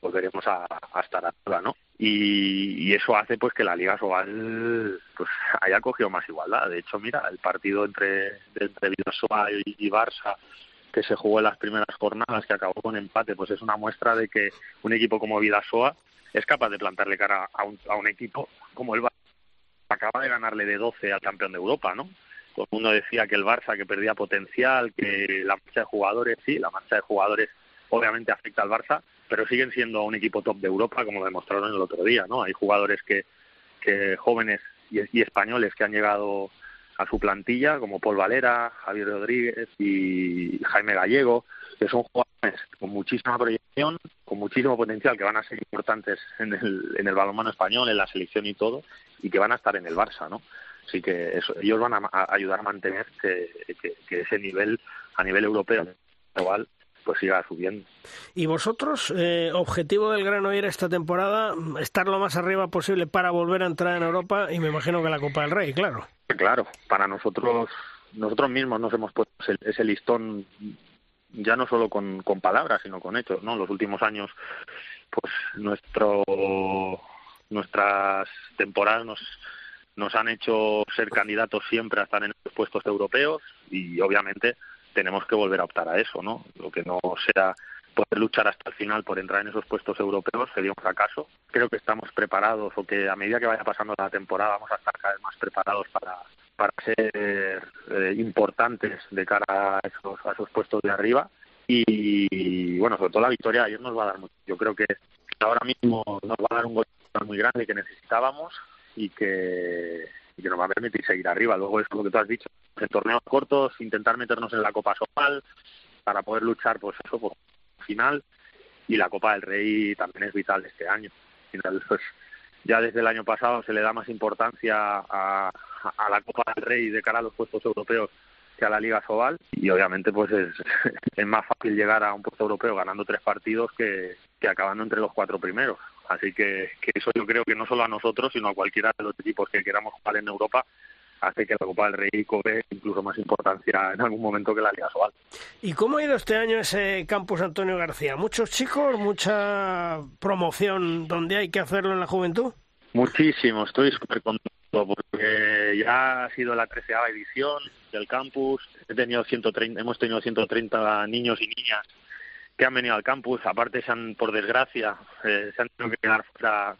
volveremos a, a estar arriba, ¿no? Y, y, eso hace pues que la Liga Sobal pues haya cogido más igualdad. De hecho, mira, el partido entre, entre Vidasoa y, y Barça que se jugó en las primeras jornadas, que acabó con empate, pues es una muestra de que un equipo como Vidasoa es capaz de plantarle cara a un, a un equipo como el Barça. Acaba de ganarle de 12 al campeón de Europa, ¿no? Todo el mundo decía que el Barça que perdía potencial, que la marcha de jugadores, sí, la marcha de jugadores obviamente afecta al Barça, pero siguen siendo un equipo top de Europa, como demostraron el otro día, ¿no? Hay jugadores que, que jóvenes y, y españoles que han llegado a su plantilla, como Paul Valera, Javier Rodríguez y Jaime Gallego, que son jugadores con muchísima proyección, con muchísimo potencial, que van a ser importantes en el, en el balonmano español, en la selección y todo, y que van a estar en el Barça, ¿no? Así que eso, ellos van a, ayudar a mantener que, ese nivel a nivel europeo igual pues siga subiendo.
¿Y vosotros, eh, objetivo del Granollers esta temporada, estar lo más arriba posible para volver a entrar en Europa y me imagino que la Copa del Rey, claro?
Claro, para nosotros, nosotros mismos nos hemos puesto ese, listón ya no solo con, con palabras, sino con hechos, ¿no? Los últimos años, pues nuestro nuestras temporadas nos nos han hecho ser candidatos siempre a estar en los puestos europeos y obviamente tenemos que volver a optar a eso, ¿no? Lo que no sea poder luchar hasta el final por entrar en esos puestos europeos sería un fracaso. Creo que estamos preparados o que a medida que vaya pasando la temporada vamos a estar cada vez más preparados para, para ser eh, importantes de cara a esos, a esos puestos de arriba. Y, bueno, sobre todo la victoria ayer nos va a dar mucho. Yo creo que ahora mismo nos va a dar un gol muy grande que necesitábamos y que, que nos va a permitir seguir arriba. Luego es lo que tú has dicho, en torneos cortos, intentar meternos en la Copa Sopal, para poder luchar, pues eso, por final. Y la Copa del Rey también es vital este año. Pues ya desde el año pasado se le da más importancia a, a la Copa del Rey de cara a los puestos europeos que a la Liga Sobal y obviamente pues es, es más fácil llegar a un puesto europeo ganando tres partidos que, que acabando entre los cuatro primeros. Así que, que eso yo creo que no solo a nosotros, sino a cualquiera de los equipos que queramos jugar en Europa, hace que la Copa del Rey cobre incluso más importancia en algún momento que la Liga Sobal.
¿Y cómo ha ido este año ese campus Antonio García? ¿Muchos chicos? ¿Mucha promoción donde hay que hacerlo en la juventud?
Muchísimo, estoy súper contento porque ya ha sido la treceava edición del campus, He tenido 130, hemos tenido 130 niños y niñas que han venido al campus, aparte se han, por desgracia, eh, se han tenido que quedar fuera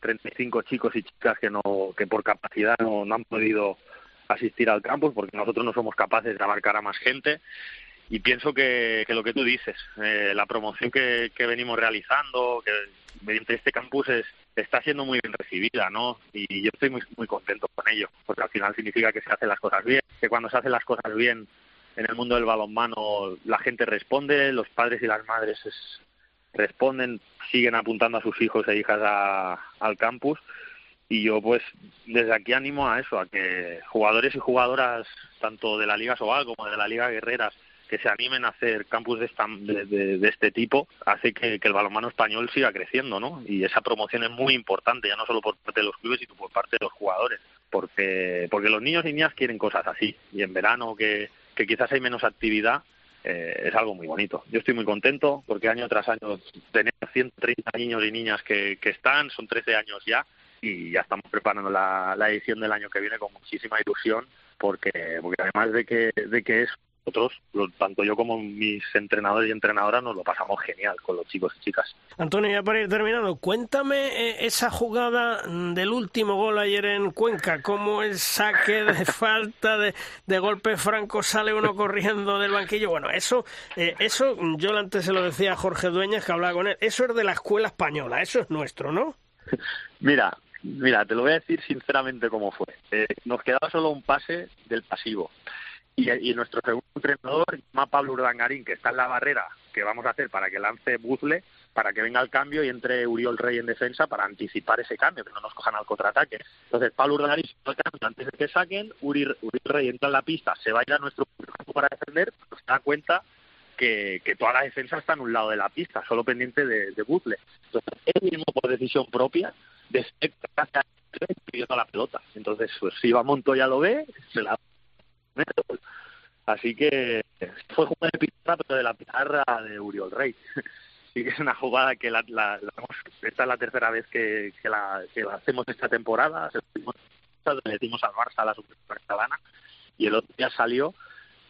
35 chicos y chicas que no que por capacidad no, han podido asistir al campus porque nosotros no somos capaces de abarcar a más gente y pienso que, que lo que tú dices, eh, la promoción que, que venimos realizando, que mediante este campus es, está siendo muy bien recibida, ¿no? Y yo estoy muy, muy contento con ello, porque al final significa que se hacen las cosas bien, que cuando se hacen las cosas bien en el mundo del balonmano la gente responde, los padres y las madres responden, siguen apuntando a sus hijos e hijas al campus y yo pues desde aquí animo a eso, a que jugadores y jugadoras tanto de la Liga Sobal como de la Liga Guerreras que se animen a hacer campus de, esta, de, este tipo hace que, el balonmano español siga creciendo, ¿no? Y esa promoción es muy importante, ya no solo por parte de los clubes, sino por parte de los jugadores, porque porque los niños y niñas quieren cosas así, y en verano que, que quizás hay menos actividad, eh, es algo muy bonito. Yo estoy muy contento porque año tras año tenemos 130 niños y niñas que, que están, son 13 años ya, y ya estamos preparando la, la edición del año que viene con muchísima ilusión porque, porque además de que, de que es nosotros, tanto yo como mis entrenadores y entrenadoras, nos lo pasamos genial con los chicos y chicas.
Antonio, ya para ir terminando, cuéntame eh, esa jugada del último gol ayer en Cuenca, cómo el saque de falta, de, de golpe franco, sale uno corriendo del banquillo. Bueno, eso, eh, eso yo antes se lo decía a Jorge Dueñas, que hablaba con él, eso es de la escuela española, eso es nuestro, ¿no?
Mira, mira, te lo voy a decir sinceramente cómo fue. Eh, nos quedaba solo un pase del pasivo y, nuestro segundo entrenador llama Pablo Urdangarín, que está en la barrera que vamos a hacer para que lance Buzle, para que venga el cambio y entre Uriol Rey en defensa para anticipar ese cambio, que no nos cojan al contraataque. Entonces, Pablo Urdangarín antes de que saquen, Uriol, Rey entra en la pista, se va a ir a nuestro campo para defender, pero se da cuenta que, que, toda la defensa está en un lado de la pista, solo pendiente de, de Entonces, él mismo, por decisión propia, pidiendo la pelota. Entonces, pues si va Montoya lo ve, se la Así que fue jugada de pizarra, pero de la pizarra de Uriol Rey. sí que es una jugada que la, la, esta es la tercera vez que, la, hacemos esta temporada. Le decimos al Barça, a la Supercopa catalana, y el otro día salió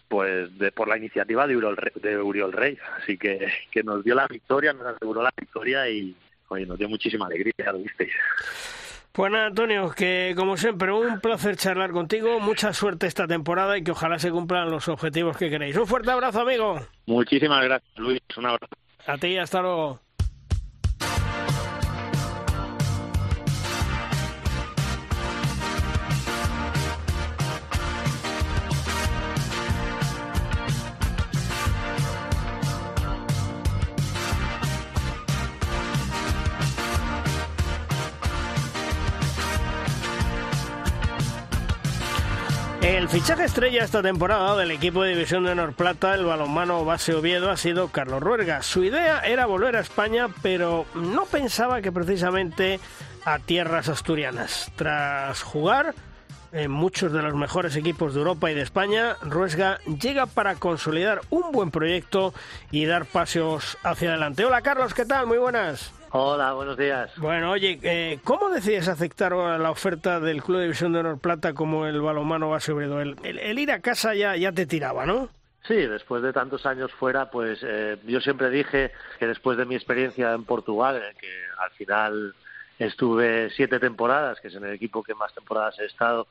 pues de, por la iniciativa de Uriol, de Uriol Rey. Así que, que nos dio la victoria, nos aseguró la victoria y oye, nos dio muchísima alegría, ya lo visteis.
Pues nada, Antonio, que como siempre, un placer charlar contigo. Mucha suerte esta temporada y que ojalá se cumplan los objetivos que queréis. Un fuerte abrazo, amigo.
Muchísimas gracias, Luis. Un abrazo.
A ti, hasta luego. El fichaje estrella esta temporada del equipo de División de Honor Plata, el balonmano base Oviedo, ha sido Carlos Ruerga. Su idea era volver a España, pero no pensaba que precisamente a tierras asturianas. Tras jugar en muchos de los mejores equipos de Europa y de España, Ruesga llega para consolidar un buen proyecto y dar pasos hacia adelante. Hola Carlos, ¿qué tal? Muy buenas.
Hola, buenos días.
Bueno, oye, eh, ¿cómo decides aceptar la oferta del Club de División de Honor Plata como el balomano base obredo? El, el, ir a casa ya, ya te tiraba, ¿no?
Sí, después de tantos años fuera, pues eh, yo siempre dije que después de mi experiencia en Portugal, que al final estuve siete temporadas, que es en el equipo que más temporadas he estado,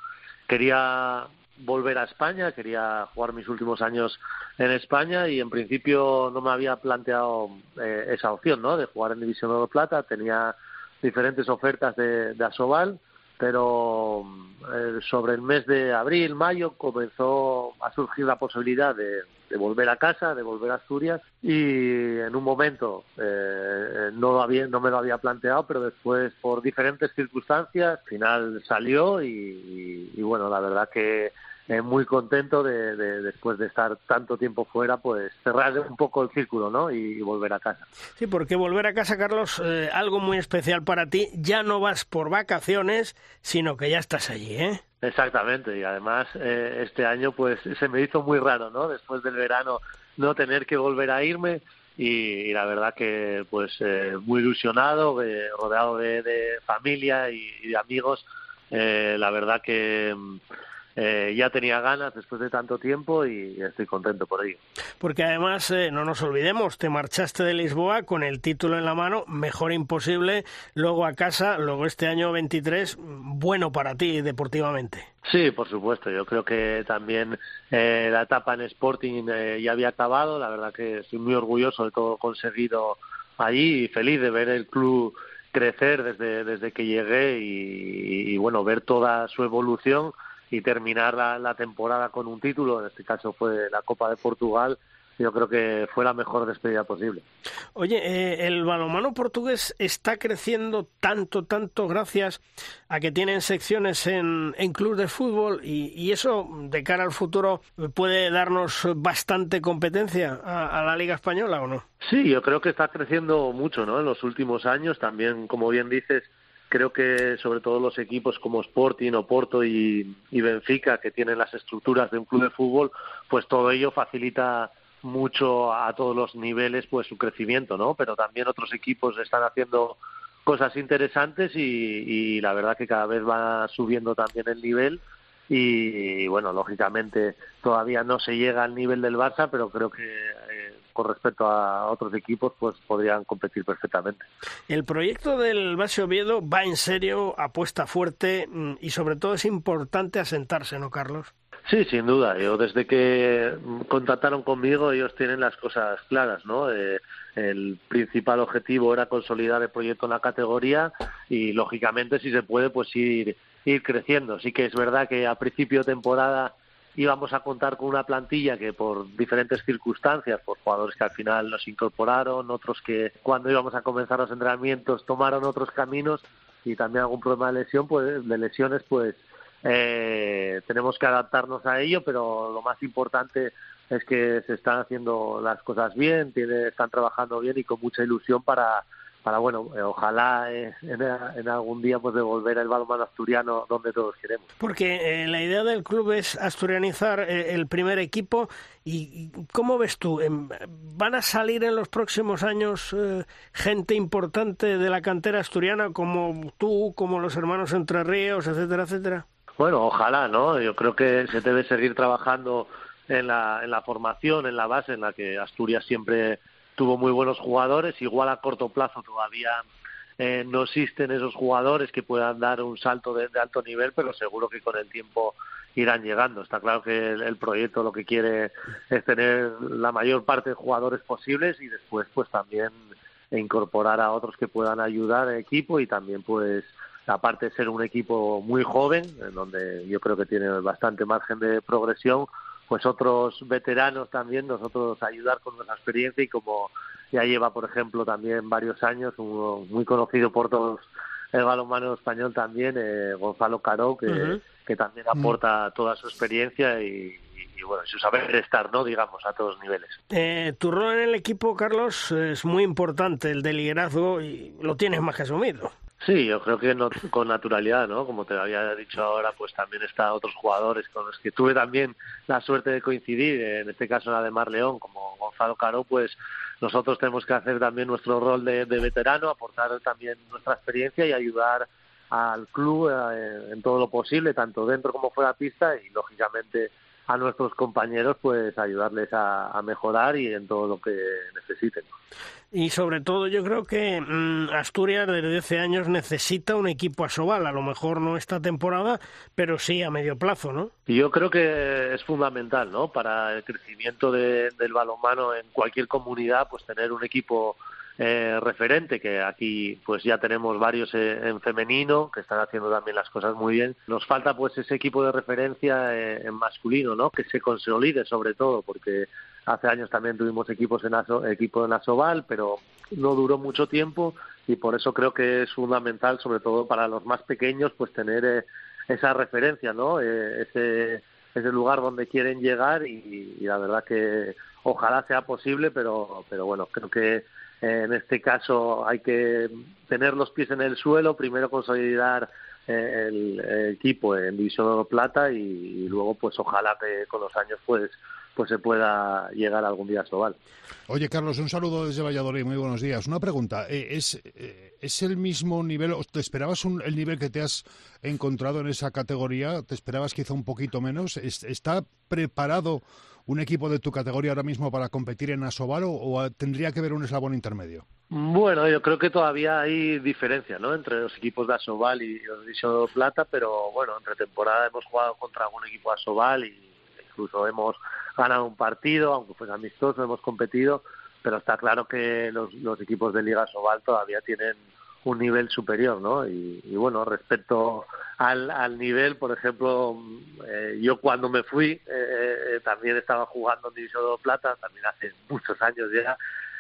quería volver a España, quería jugar mis últimos años en España y en principio no me había planteado eh, esa opción, ¿no? De jugar en División de Plata, tenía diferentes ofertas de, de Asobal, pero eh, sobre el mes de abril, mayo, comenzó a surgir la posibilidad de, volver a casa, de volver a Asturias y en un momento eh, no, había, no me lo había planteado, pero después por diferentes circunstancias, al final salió y bueno, la verdad que eh, muy contento de, después de estar tanto tiempo fuera, pues cerrar un poco el círculo, ¿no? Y, volver a casa.
Sí, porque volver a casa, Carlos, eh, algo muy especial para ti. Ya no vas por vacaciones, sino que ya estás allí, ¿eh?
Exactamente, y además eh, este año pues se me hizo muy raro, ¿no? Después del verano no tener que volver a irme y, la verdad que pues muy ilusionado, rodeado de, familia y, y de amigos. la verdad que eh, ya tenía ganas después de tanto tiempo y estoy contento por ello.
Porque además, eh, no nos olvidemos, te marchaste de Lisboa con el título en la mano, mejor imposible, luego a casa, luego este año 23, bueno para ti deportivamente.
Sí, por supuesto. Yo creo que también eh, la etapa en Sporting ya había acabado. La verdad que estoy muy orgulloso de todo conseguido allí y feliz de ver el club crecer desde, desde que llegué y bueno, ver toda su evolución y terminar la, temporada con un título, en este caso fue la Copa de Portugal, yo creo que fue la mejor despedida posible.
Oye, eh, el balonmano portugués está creciendo tanto, tanto gracias a que tienen secciones en, en clubes de fútbol y, eso de cara al futuro puede darnos bastante competencia a, a, la Liga Española o no?
Sí, yo creo que está creciendo mucho, ¿no? En los últimos años también, como bien dices, creo que sobre todo los equipos como Sporting, Oporto y, y Benfica, que tienen las estructuras de un club de fútbol, pues todo ello facilita mucho a todos los niveles pues su crecimiento, ¿no? Pero también otros equipos están haciendo cosas interesantes y, la verdad que cada vez va subiendo también el nivel y, bueno, lógicamente todavía no se llega al nivel del Barça, pero creo que con respecto a otros equipos, pues podrían competir perfectamente.
El proyecto del Base Oviedo va en serio, apuesta fuerte mm, y sobre todo es importante asentarse, ¿no, Carlos?
Sí, sin duda. Yo desde que contactaron conmigo, ellos tienen las cosas claras, ¿no? Eh, el principal objetivo era consolidar el proyecto en la categoría y, lógicamente, si se puede, pues ir, ir creciendo. Sí que es verdad que a principio de temporada íbamos a contar con una plantilla que por diferentes circunstancias, por jugadores que al final nos incorporaron, otros que cuando íbamos a comenzar los entrenamientos tomaron otros caminos y también algún problema de lesión, pues de lesiones, pues eh, tenemos que adaptarnos a ello, pero lo más importante es que se están haciendo las cosas bien, tiene, están trabajando bien y con mucha ilusión para para bueno, eh, ojalá eh, en, algún día pues devolver el balonmano asturiano donde todos queremos.
Porque eh, la idea del club es asturianizar el primer equipo y ¿cómo ves tú? Em, ¿Van a salir en los próximos años gente importante de la cantera asturiana como tú, como los hermanos Entre Ríos, etcétera, etcétera?
Bueno, ojalá, ¿no? Yo creo que se debe seguir trabajando en la, en la formación, en la base en la que Asturias siempre tuvo muy buenos jugadores, igual a corto plazo todavía eh, no existen esos jugadores que puedan dar un salto de, alto nivel, pero seguro que con el tiempo irán llegando. Está claro que el, proyecto lo que quiere es tener la mayor parte de jugadores posibles y después pues también incorporar a otros que puedan ayudar al equipo y también pues aparte de ser un equipo muy joven, en donde yo creo que tiene bastante margen de progresión, pues otros veteranos también, nosotros ayudar con nuestra experiencia y como ya lleva, por ejemplo, también varios años, un, muy conocido por todos el balonmano español también, eh, Gonzalo Caro, que, que también aporta toda su experiencia y, bueno, su saber estar, ¿no? Digamos, a todos niveles.
Eh, tu rol en el equipo, Carlos, es muy importante, el de liderazgo, y lo tienes más que asumido.
Sí, yo creo que no, con naturalidad, ¿no? Como te había dicho ahora, pues también está otros jugadores con los que tuve también la suerte de coincidir, en este caso la de Mar León, como Gonzalo Caro, pues nosotros tenemos que hacer también nuestro rol de, veterano, aportar también nuestra experiencia y ayudar al club eh, en todo lo posible, tanto dentro como fuera de pista y lógicamente a nuestros compañeros pues ayudarles a, mejorar y en todo lo que necesiten.
Y sobre todo yo creo que mm, Asturias desde hace años necesita un equipo a Sobal, a lo mejor no esta temporada, pero sí a medio plazo, ¿no?
Y yo creo que es fundamental, ¿no? Para el crecimiento del balonmano en cualquier comunidad, pues tener un equipo eh, referente, que aquí pues ya tenemos varios eh, en femenino que están haciendo también las cosas muy bien. Nos falta pues ese equipo de referencia eh, en masculino, ¿no? Que se consolide sobre todo, porque hace años también tuvimos equipos en Aso, equipo en Asobal, pero no duró mucho tiempo y por eso creo que es fundamental, sobre todo para los más pequeños, pues tener esa referencia, ¿no? ese ese lugar donde quieren llegar y, y la verdad que ojalá sea posible, pero pero bueno, creo que en este caso hay que tener los pies en el suelo, primero consolidar eh, el, equipo en División Plata y, luego pues ojalá que con los años pues pues se pueda llegar algún día a Sobal.
Oye, Carlos, un saludo desde Valladolid. Muy buenos días. Una pregunta. Eh, ¿Es, eh, ¿Es el mismo nivel, te esperabas el nivel que te has encontrado en esa categoría? ¿Te esperabas quizá un poquito menos? ¿Está preparado un equipo de tu categoría ahora mismo para competir en Asobal o, tendría que haber un eslabón intermedio?
Bueno, yo creo que todavía hay diferencia ¿no? entre los equipos de Asobal y de Plata, pero bueno, entre temporada hemos jugado contra algún equipo de Asobal y incluso hemos ganado un partido, aunque fue amistoso, hemos competido, pero está claro que los, equipos de Liga Sobal todavía tienen un nivel superior, ¿no? Y, bueno, respecto al, al, nivel, por ejemplo, eh, yo cuando me fui eh, eh, también estaba jugando en División de Plata, también hace muchos años ya,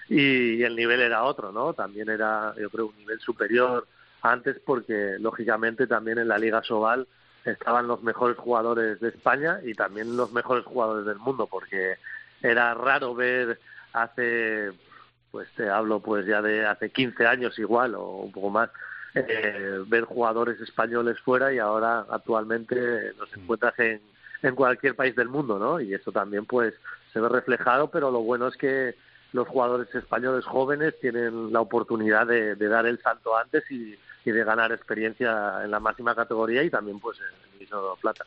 y, el nivel era otro, ¿no? También era, yo creo, un nivel superior antes porque, lógicamente, también en la Liga Sobal estaban los mejores jugadores de España y también los mejores jugadores del mundo, porque era raro ver hace pues te hablo pues ya de hace 15 años igual o un poco más, eh, ver jugadores españoles fuera y ahora actualmente los mm. encuentras en, en cualquier país del mundo, ¿no? Y eso también pues se ve reflejado, pero lo bueno es que los jugadores españoles jóvenes tienen la oportunidad de, de dar el salto antes y, y, de ganar experiencia en la máxima categoría y también pues en el plata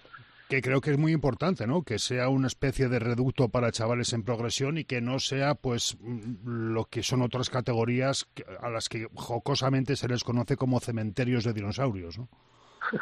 que creo que es muy importante, ¿no? Que sea una especie de reducto para chavales en progresión y que no sea, pues, mm, lo que son otras categorías a las que jocosamente se les conoce como cementerios de dinosaurios, ¿no?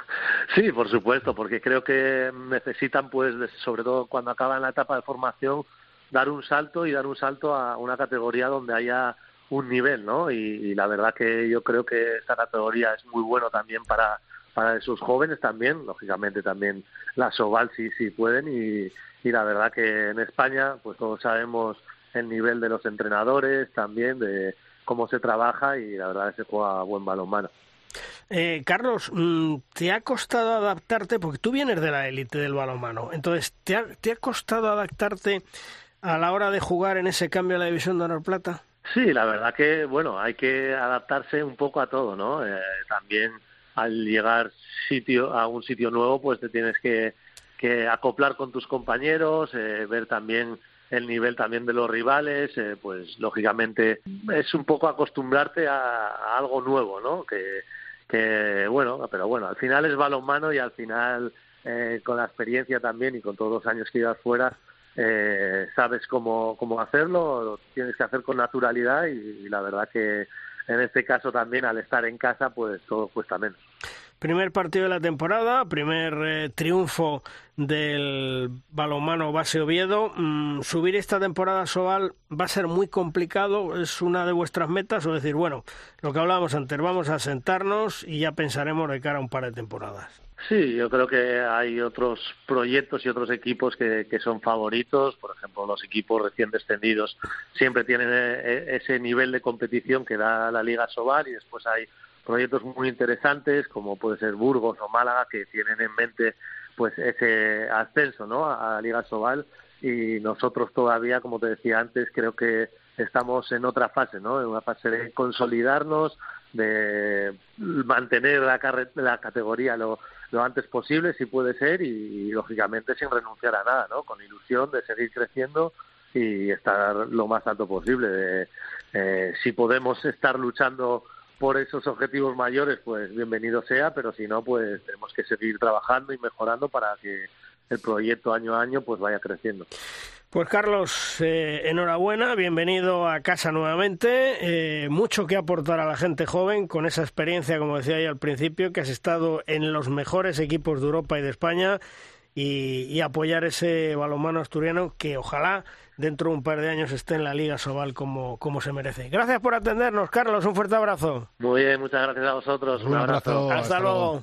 Sí, por supuesto, porque creo que necesitan, pues, sobre todo cuando acaban la etapa de formación, dar un salto y dar un salto a una categoría donde haya un nivel, ¿no? Y, y la verdad que yo creo que esta categoría es muy bueno también para para esos jóvenes también, lógicamente también la Soval sí, sí pueden y, y la verdad que en España pues todos sabemos el nivel de los entrenadores también, de cómo se trabaja y la verdad que se juega buen balonmano.
Eh, Carlos, ¿te ha costado adaptarte? Porque tú vienes de la élite del balonmano, entonces, ¿te ha, ¿te ha costado adaptarte a la hora de jugar en ese cambio a la división de honor plata?
Sí, la verdad que, bueno, hay que adaptarse un poco a todo, ¿no? Eh, también al llegar sitio a un sitio nuevo pues te tienes que, que acoplar con tus compañeros eh, ver también el nivel también de los rivales eh, pues lógicamente es un poco acostumbrarte a, algo nuevo no que bueno pero bueno al final es balonmano y al final eh, con la experiencia también y con todos los años que llevas fuera eh, sabes cómo, cómo hacerlo, lo tienes que hacer con naturalidad y la verdad que en este caso también al estar en casa pues todo cuesta menos.
Primer partido de la temporada, primer eh, triunfo del balonmano base Oviedo. Mm, subir esta temporada Sobal va a ser muy complicado, es una de vuestras metas, o decir, bueno, lo que hablábamos antes, vamos a sentarnos y ya pensaremos de cara a un par de temporadas.
Sí, yo creo que hay otros proyectos y otros equipos que, que son favoritos. Por ejemplo, los equipos recién descendidos siempre tienen eh, ese nivel de competición que da la Liga Sobal y después hay proyectos muy interesantes como puede ser Burgos o Málaga que tienen en mente pues ese ascenso ¿no? a la Liga Sobal y nosotros todavía, como te decía antes, creo que estamos en otra fase, ¿no? En una fase de consolidarnos, de mantener la, la categoría lo, lo antes posible, si puede ser, y, lógicamente sin renunciar a nada, ¿no? Con ilusión de seguir creciendo y estar lo más alto posible. Eh, si podemos estar luchando por esos objetivos mayores, pues bienvenido sea, pero si no, pues tenemos que seguir trabajando y mejorando para que el proyecto año a año pues vaya creciendo.
Pues Carlos, eh, enhorabuena, bienvenido a casa nuevamente. Eh, mucho que aportar a la gente joven con esa experiencia, como decía yo al principio, que has estado en los mejores equipos de Europa y de España y, apoyar ese balonmano asturiano que ojalá dentro de un par de años esté en la Liga Sobal como, como se merece. Gracias por atendernos, Carlos. Un fuerte abrazo.
Muy bien, muchas gracias a vosotros.
Un, abrazo.
Hasta, luego.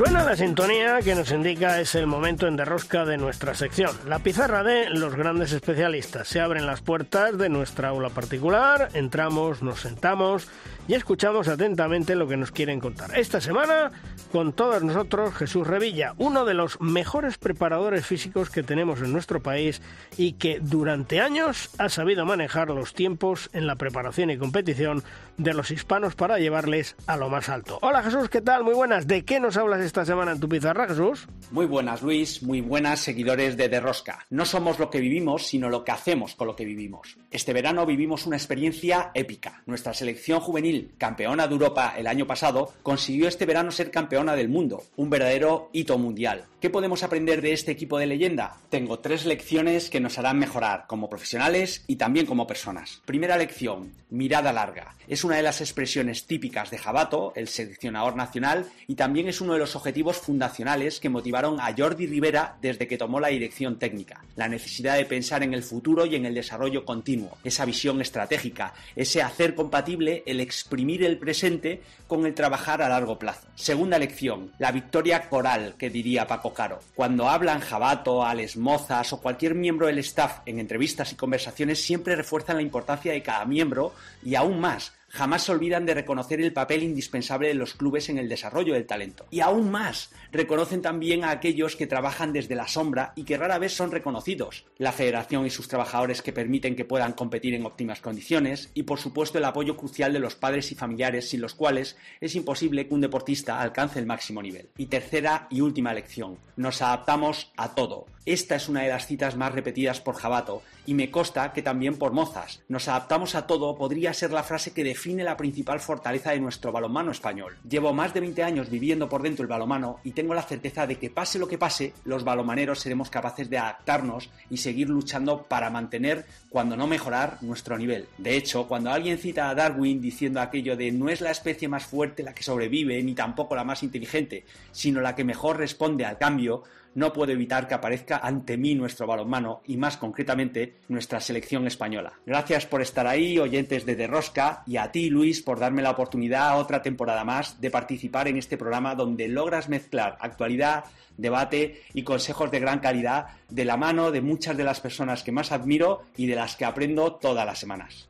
Suena la sintonía que nos indica es el momento en derrosca de nuestra sección. La pizarra de los grandes especialistas. Se abren las puertas de nuestra aula particular, entramos, nos sentamos y escuchamos atentamente lo que nos quieren contar. Esta semana, con todos nosotros, Jesús Revilla, uno de los mejores preparadores físicos que tenemos en nuestro país y que durante años ha sabido manejar los tiempos en la preparación y competición de los hispanos para llevarles a lo más alto. Hola Jesús, ¿qué tal? Muy buenas. ¿De qué nos hablas esta semana en tu pizarra, Jesús?
Muy buenas, Luis. Muy buenas, seguidores de Derrosca. No somos lo que vivimos, sino lo que hacemos con lo que vivimos. Este verano vivimos una experiencia épica. Nuestra selección juvenil campeona de Europa el año pasado, consiguió este verano ser campeona del mundo, un verdadero hito mundial. ¿Qué podemos aprender de este equipo de leyenda? Tengo tres lecciones que nos harán mejorar como profesionales y también como personas. Primera lección, mirada larga. Es una de las expresiones típicas de Jabato, el seleccionador nacional, y también es uno de los objetivos fundacionales que motivaron a Jordi Rivera desde que tomó la dirección técnica. La necesidad de pensar en el futuro y en el desarrollo continuo, esa visión estratégica, ese hacer compatible el exprimir el presente con el trabajar a largo plazo. Segunda lección, la victoria coral, que diría Paco Caro. Cuando hablan Jabato, Alex Mozas o cualquier miembro del staff en entrevistas y conversaciones siempre refuerzan la importancia de cada miembro y aún más jamás se olvidan de reconocer el papel indispensable de los clubes en el desarrollo del talento. Y aún más, reconocen también a aquellos que trabajan desde la sombra y que rara vez son reconocidos. La federación y sus trabajadores que permiten que puedan competir en óptimas condiciones y por supuesto el apoyo crucial de los padres y familiares sin los cuales es imposible que un deportista alcance el máximo nivel. Y tercera y última lección, nos adaptamos a todo. Esta es una de las citas más repetidas por Jabato y me consta que también por Mozas. Nos adaptamos a todo podría ser la frase que define la principal fortaleza de nuestro balonmano español. Llevo más de 20 años viviendo por dentro el balonmano y tengo la certeza de que pase lo que pase, los balomaneros seremos capaces de adaptarnos y seguir luchando para mantener, cuando no mejorar, nuestro nivel. De hecho, cuando alguien cita a Darwin diciendo aquello de no es la especie más fuerte la que sobrevive, ni tampoco la más inteligente, sino la que mejor responde al cambio, no puedo evitar que aparezca ante mí nuestro balonmano y más concretamente nuestra selección española. Gracias por estar ahí, oyentes de Derrosca, y a ti, Luis, por darme la oportunidad otra temporada más de participar en este programa donde logras mezclar actualidad, debate y consejos de gran calidad de la mano de muchas de las personas que más admiro y de las que aprendo todas las semanas.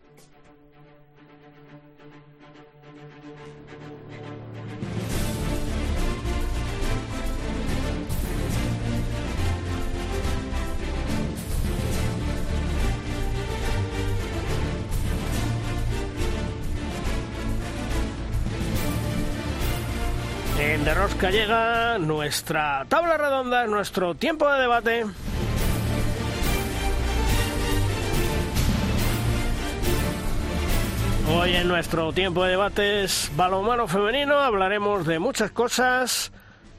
De Rosca llega nuestra tabla redonda, nuestro tiempo de debate. Hoy en nuestro tiempo de debates balonmano femenino hablaremos de muchas cosas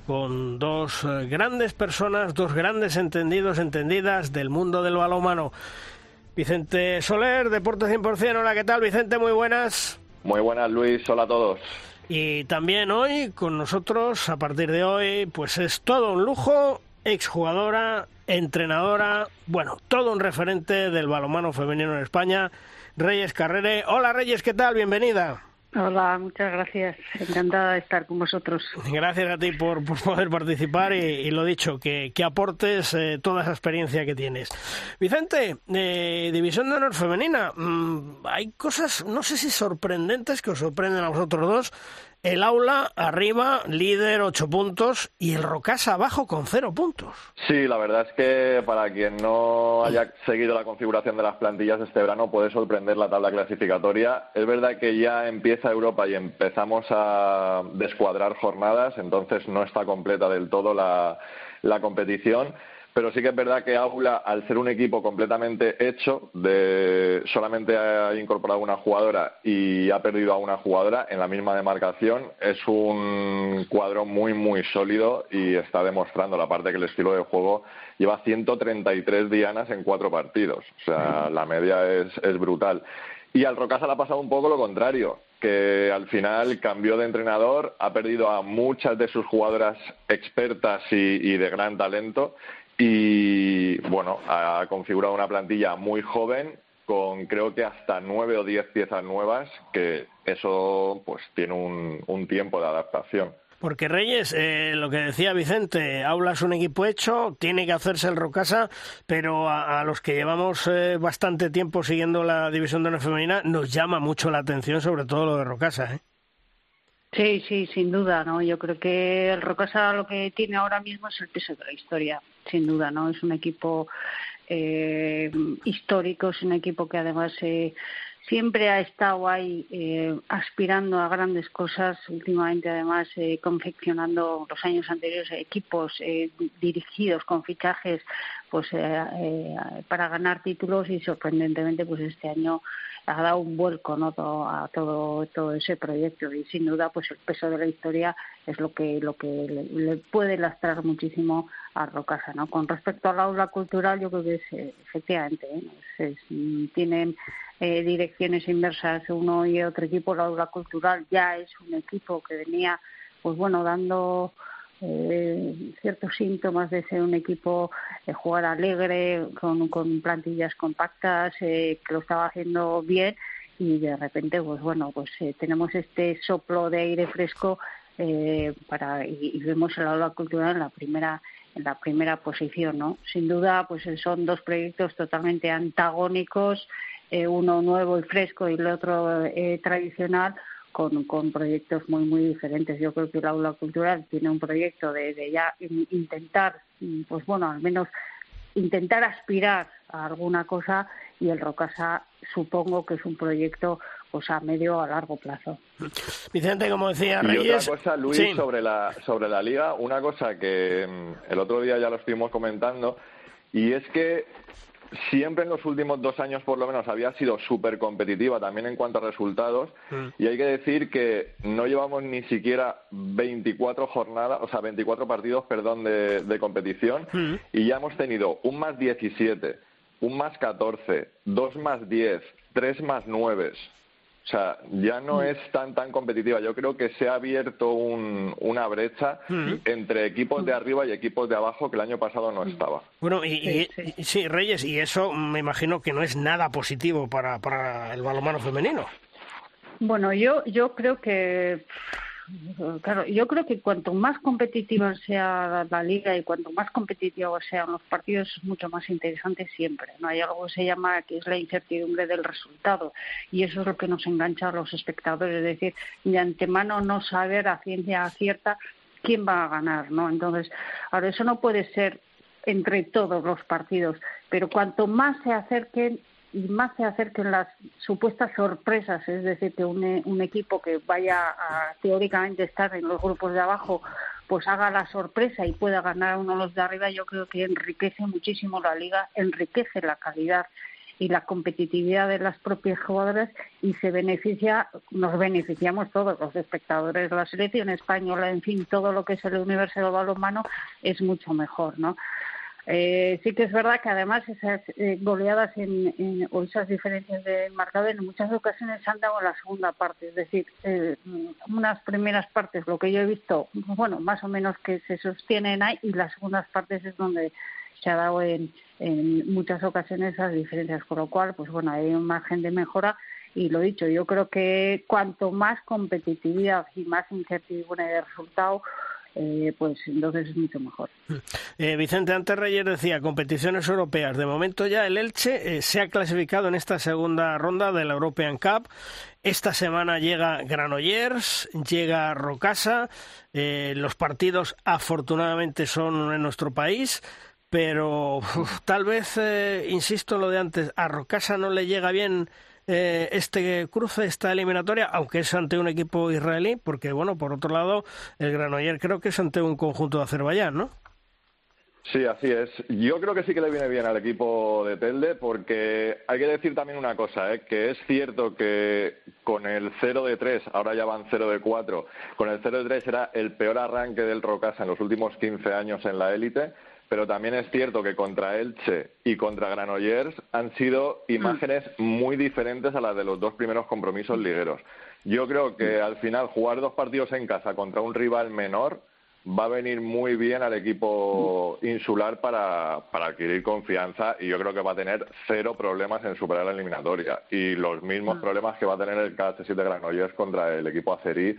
con dos eh, grandes personas, dos grandes entendidos, entendidas del mundo del balonmano. Vicente Soler, Deporte 100%. Hola, ¿qué tal, Vicente? Muy buenas.
Muy buenas, Luis. Hola a todos.
Y también hoy con nosotros, a partir de hoy, pues es todo un lujo, exjugadora, entrenadora, bueno, todo un referente del balonmano femenino en España, Reyes Carrere. Hola Reyes, ¿qué tal? Bienvenida.
Hola, muchas gracias. Encantada de estar con vosotros.
Gracias a ti por, poder participar y, lo dicho, que, aportes eh, toda esa experiencia que tienes. Vicente, eh, División de Honor Femenina, mm, hay cosas, no sé si sorprendentes, que os sorprenden a vosotros dos, el aula arriba, líder, ocho puntos, y el Rocasa abajo con cero puntos.
Sí, la verdad es que para quien no haya seguido la configuración de las plantillas este verano puede sorprender la tabla clasificatoria. Es verdad que ya empieza Europa y empezamos a descuadrar jornadas, entonces no está completa del todo la, la competición pero sí que es verdad que Aula, al ser un equipo completamente hecho, de solamente ha incorporado una jugadora y ha perdido a una jugadora en la misma demarcación, es un cuadro muy, muy sólido y está demostrando, la parte que el estilo de juego lleva 133 dianas en cuatro partidos. O sea, la media es, es brutal. Y al Rocasa le ha pasado un poco lo contrario, que al final cambió de entrenador, ha perdido a muchas de sus jugadoras expertas y, de gran talento y bueno, ha configurado una plantilla muy joven con creo que hasta nueve o diez piezas nuevas, que eso pues tiene un, un tiempo de adaptación.
Porque Reyes, eh, lo que decía Vicente, Aula es un equipo hecho, tiene que hacerse el Rocasa, pero a, los que llevamos eh, bastante tiempo siguiendo la división de la femenina, nos llama mucho la atención, sobre todo lo de Rocasa. ¿eh?
Sí, sí, sin duda, ¿no? Yo creo que el Rocasa lo que tiene ahora mismo es el peso de la historia, sin duda, ¿no? Es un equipo eh, histórico, es un equipo que además eh, siempre ha estado ahí eh, aspirando a grandes cosas, últimamente además eh, confeccionando los años anteriores equipos eh, dirigidos con fichajes pues para ganar títulos y sorprendentemente pues este año ha dado un vuelco ¿no? a todo todo ese proyecto y sin duda pues el peso de la historia es lo que lo que le, puede lastrar muchísimo a Rocasa no con respecto al aula cultural yo creo que es efectivamente tienen eh, direcciones inversas uno y otro equipo. La aula cultural ya es un equipo que venía, pues bueno, dando eh, ciertos síntomas de ser un equipo de jugar alegre, con, con plantillas compactas, eh, que lo estaba haciendo bien y de repente, pues bueno, pues eh, tenemos este soplo de aire fresco eh, para y, vemos el aula cultural en la primera en la primera posición, ¿no? Sin duda, pues son dos proyectos totalmente antagónicos eh, uno nuevo y fresco y el otro eh, tradicional, con, con, proyectos muy, muy diferentes. Yo creo que el aula cultural tiene un proyecto de, de ya intentar, pues bueno, al menos intentar aspirar a alguna cosa y el Rocasa supongo que es un proyecto pues a medio o a largo plazo.
Vicente, como decía Reyes...
Y otra cosa, Luis, sobre, la, sobre la liga, una cosa que mm, el otro día ya lo estuvimos comentando, y es que siempre en los últimos dos años por lo menos había sido súper competitiva también en cuanto a resultados mm. y hay que decir que no llevamos ni siquiera 24 jornadas, o sea, 24 partidos, perdón, de, competición mm. y ya hemos tenido un más 17, un más 14, dos más 10, tres más 9. O sea, ya no mm. es tan tan competitiva. Yo creo que se ha abierto una brecha mm. entre equipos de arriba y equipos de abajo que el año pasado no estaba.
Bueno, y, sí, Reyes, y eso me imagino que no es nada positivo para, para el balonmano femenino.
Bueno, yo yo creo que Claro, yo creo que cuanto más competitiva sea la liga y cuanto más competitivos sean los partidos, es mucho más interesante siempre. No hay algo que se llama que es la incertidumbre del resultado y eso es lo que nos engancha a los espectadores, es decir, de antemano no saber a ciencia cierta quién va a ganar, ¿no? Entonces, ahora eso no puede ser entre todos los partidos, pero cuanto más se acerquen y más se acerquen las supuestas sorpresas, es decir, que un, un equipo que vaya a teóricamente estar en los grupos de abajo, pues haga la sorpresa y pueda ganar uno de los de arriba, yo creo que enriquece muchísimo la liga, enriquece la calidad y la competitividad de las propias jugadoras y se beneficia, nos beneficiamos todos los espectadores, la selección española, en fin, todo lo que es el universo del balonmano es mucho mejor, ¿no? Eh, sí que es verdad que además esas eh, goleadas en, o esas diferencias de marcador en muchas ocasiones han dado en la segunda parte, es decir, eh, unas primeras partes, lo que yo he visto, bueno, más o menos que se sostienen ahí y las segundas partes es donde se ha dado en, en muchas ocasiones esas diferencias, con lo cual, pues bueno, hay un margen de mejora y lo dicho, yo creo que cuanto más competitividad y más incertidumbre de resultado, eh, pues entonces es mucho mejor.
Eh, Vicente, antes Reyes decía competiciones europeas. De momento ya el Elche eh, se ha clasificado en esta segunda ronda de la European Cup. Esta semana llega Granollers, llega Rocasa. los partidos afortunadamente son en nuestro país. Pero tal vez, insisto lo de antes, a Rocasa no le llega bien eh, este cruce, esta eliminatoria, aunque es ante un equipo israelí, porque, bueno, por otro lado, el Granoller creo que es ante un conjunto de Azerbaiyán, ¿no?
Sí, así es. Yo creo que sí que le viene bien al equipo de Telde porque hay que decir también una cosa, ¿eh? que es cierto que con el 0 de 3, ahora ya van 0 de 4, con el 0 de 3 era el peor arranque del Rocasa en los últimos 15 años en la élite, pero también es cierto que contra Elche y contra Granollers han sido imágenes muy diferentes a las de los dos primeros compromisos ligueros. Yo creo que al final jugar dos partidos en casa contra un rival menor va a venir muy bien al equipo insular para, adquirir confianza y yo creo que va a tener cero problemas en superar la eliminatoria y los mismos mm. problemas que va a tener el KH7 Granollers contra el equipo azerí.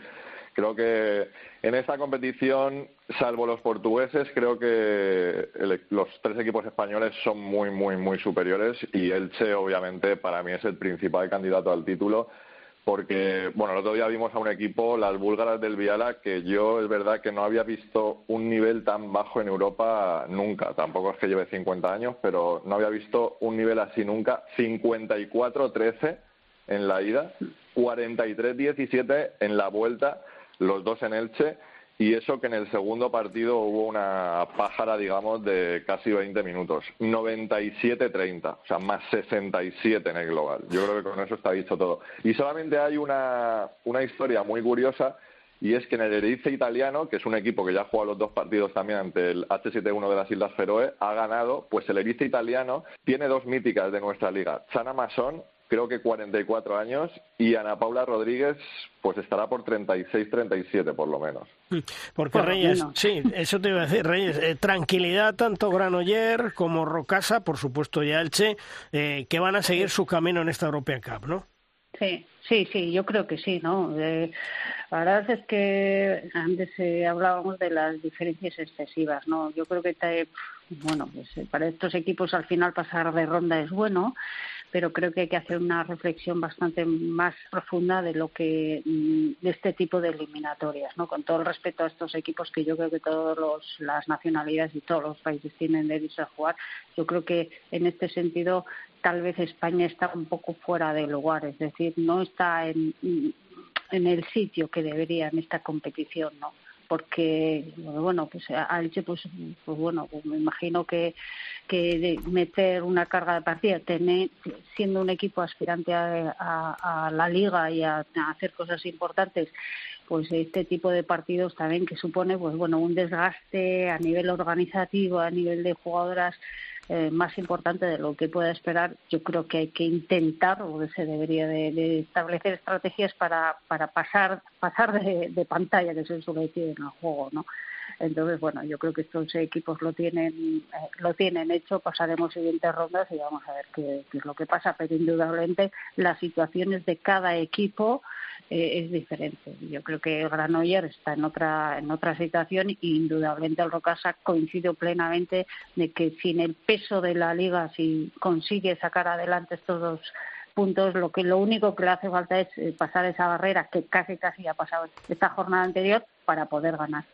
Creo que en esta competición, salvo los portugueses, creo que los tres equipos españoles son muy, muy, muy superiores y Elche, obviamente, para mí es el principal candidato al título porque, bueno, el otro día vimos a un equipo, las búlgaras del Viala, que yo es verdad que no había visto un nivel tan bajo en Europa nunca. Tampoco es que lleve 50 años, pero no había visto un nivel así nunca. 54-13 en la ida, 43-17 en la vuelta, los dos en Elche y eso que en el segundo partido hubo una pájara, digamos, de casi 20 minutos. 97-30, o sea, más 67 en el global. Yo creo que con eso está dicho todo. Y solamente hay una, una historia muy curiosa y es que en el Erice italiano, que es un equipo que ya ha jugado los dos partidos también ante el H7-1 de las Islas Feroe, ha ganado, pues el Erice italiano tiene dos míticas de nuestra liga, Chana Masón creo que 44 años, y Ana Paula Rodríguez, pues estará por 36, 37 por lo menos.
Mm, porque Reyes, sí, eso te iba a decir, Reyes, eh, tranquilidad tanto Granoller como Rocasa, por supuesto ya Elche, eh, que van a seguir su camino en esta European Cup, ¿no?
Sí, sí, sí, yo creo que sí, ¿no? Eh, la verdad es que antes hablábamos de las diferencias excesivas, ¿no? Yo creo que, bueno, pues para estos equipos al final pasar de ronda es bueno, pero creo que hay que hacer una reflexión bastante más profunda de lo que mm, de este tipo de eliminatorias, ¿no? Con todo el respeto a estos equipos que yo creo que todas las nacionalidades y todos los países tienen derecho a jugar, yo creo que en este sentido tal vez España está un poco fuera de lugar, es decir, no está en, en el sitio que debería en esta competición, ¿no? Porque bueno pues a Elche pues, pues bueno pues me imagino que que meter una carga de partida tener, siendo un equipo aspirante a, la liga y a, hacer cosas importantes pues este tipo de partidos también que supone pues bueno un desgaste a nivel organizativo a nivel de jugadoras eh, más importante de lo que pueda esperar, yo creo que hay que intentar o se debería de, establecer estrategias para, para pasar pasar de, pantalla, que se suele decir en el juego, ¿no? Entonces, bueno, yo creo que estos equipos lo tienen eh, lo tienen hecho, pasaremos siguientes rondas y vamos a ver qué, es lo que pasa, pero indudablemente las situaciones de cada equipo eh, es diferente. Yo creo que el Granoller está en otra en otra situación y indudablemente el Rocasa coincido plenamente de que sin el peso de la liga, si consigue sacar adelante estos dos puntos, lo que lo único que le hace falta es eh, pasar esa barrera que casi casi ha pasado esta jornada anterior para poder ganar.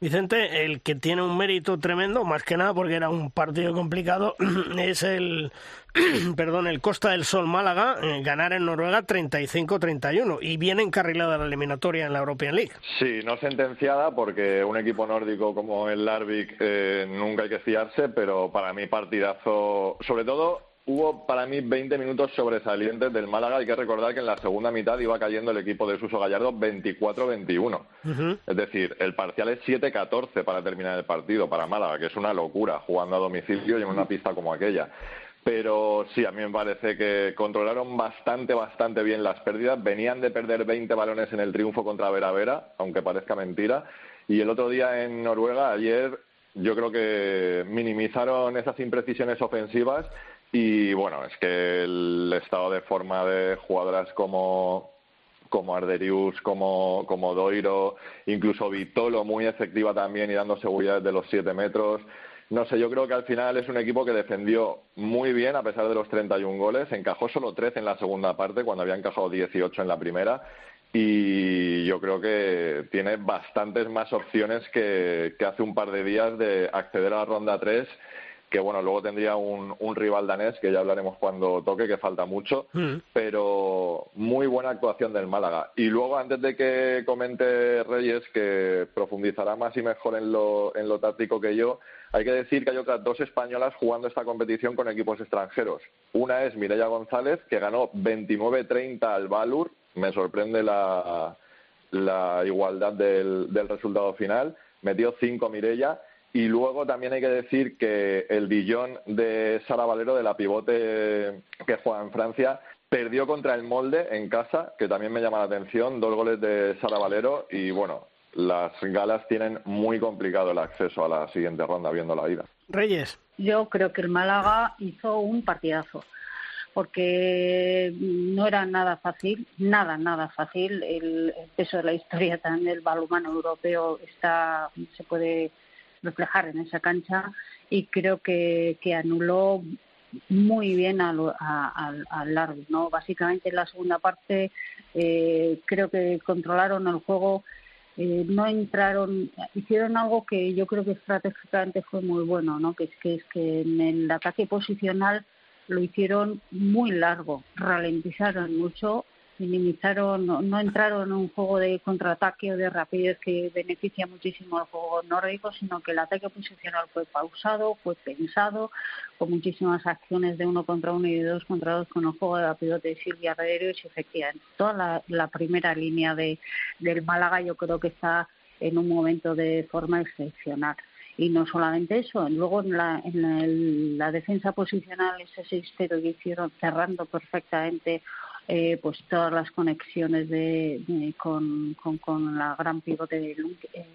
Vicente, el que tiene un mérito tremendo, más que nada porque era un partido complicado, es el, perdón, el Costa del Sol Málaga, eh, ganar en Noruega 35-31 y viene encarrilada la eliminatoria en la European League.
Sí, no sentenciada porque un equipo nórdico como el Larvik eh, nunca hay que fiarse, pero para mí partidazo, sobre todo Hubo para mí 20 minutos sobresalientes del Málaga. Hay que recordar que en la segunda mitad iba cayendo el equipo de Suso Gallardo 24-21. Es decir, el parcial es 7-14 para terminar el partido para Málaga, que es una locura jugando a domicilio y en una pista como aquella. Pero sí, a mí me parece que controlaron bastante, bastante bien las pérdidas. Venían de perder 20 balones en el triunfo contra Vera Vera, aunque parezca mentira. Y el otro día en Noruega, ayer, yo creo que minimizaron esas imprecisiones ofensivas y bueno, es que el estado de forma de jugadoras como, como Arderius, como, como Doiro, incluso Vitolo muy efectiva también y dando seguridad de los siete metros. No sé, yo creo que al final es un equipo que defendió muy bien a pesar de los 31 goles. Encajó solo 13 en la segunda parte cuando había encajado 18 en la primera. Y yo creo que tiene bastantes más opciones que, que hace un par de días de acceder a la ronda 3 que bueno, luego tendría un, un rival danés, que ya hablaremos cuando toque, que falta mucho, mm. pero muy buena actuación del Málaga. Y luego, antes de que comente Reyes, que profundizará más y mejor en lo, en lo táctico que yo, hay que decir que hay otras dos españolas jugando esta competición con equipos extranjeros. Una es Mireia González, que ganó 29-30 al Valur. Me sorprende la, la igualdad del, del resultado final. Metió cinco Mireia y luego también hay que decir que el Dijon de Sara Valero, de la pivote que juega en Francia, perdió contra el Molde en casa, que también me llama la atención, dos goles de Sara Valero y bueno, las galas tienen muy complicado el acceso a la siguiente ronda viendo la ida.
Reyes.
Yo creo que el Málaga hizo un partidazo porque no era nada fácil, nada, nada fácil. El, peso de la historia también del balonmano europeo está, se puede reflejar en esa cancha y creo que, que anuló muy bien al, al, árbitro. ¿no? Básicamente en la segunda parte eh, creo que controlaron el juego, eh, no entraron, hicieron algo que yo creo que estratégicamente fue muy bueno, ¿no? que es que, es que en el ataque posicional lo hicieron muy largo, ralentizaron mucho minimizaron, no, entraron en un juego de contraataque o de rapidez que beneficia muchísimo al juego nórdico, sino que el ataque posicional fue pausado, fue pensado, con muchísimas acciones de uno contra uno y de dos contra dos con el juego de la pivote de Silvia Redero y efectivamente toda la, primera línea de, del Málaga yo creo que está en un momento de forma excepcional. Y no solamente eso, luego en la, en la, defensa posicional ese 6-0 que hicieron cerrando perfectamente eh, pues todas las conexiones de, con, con, la gran pivote de eh,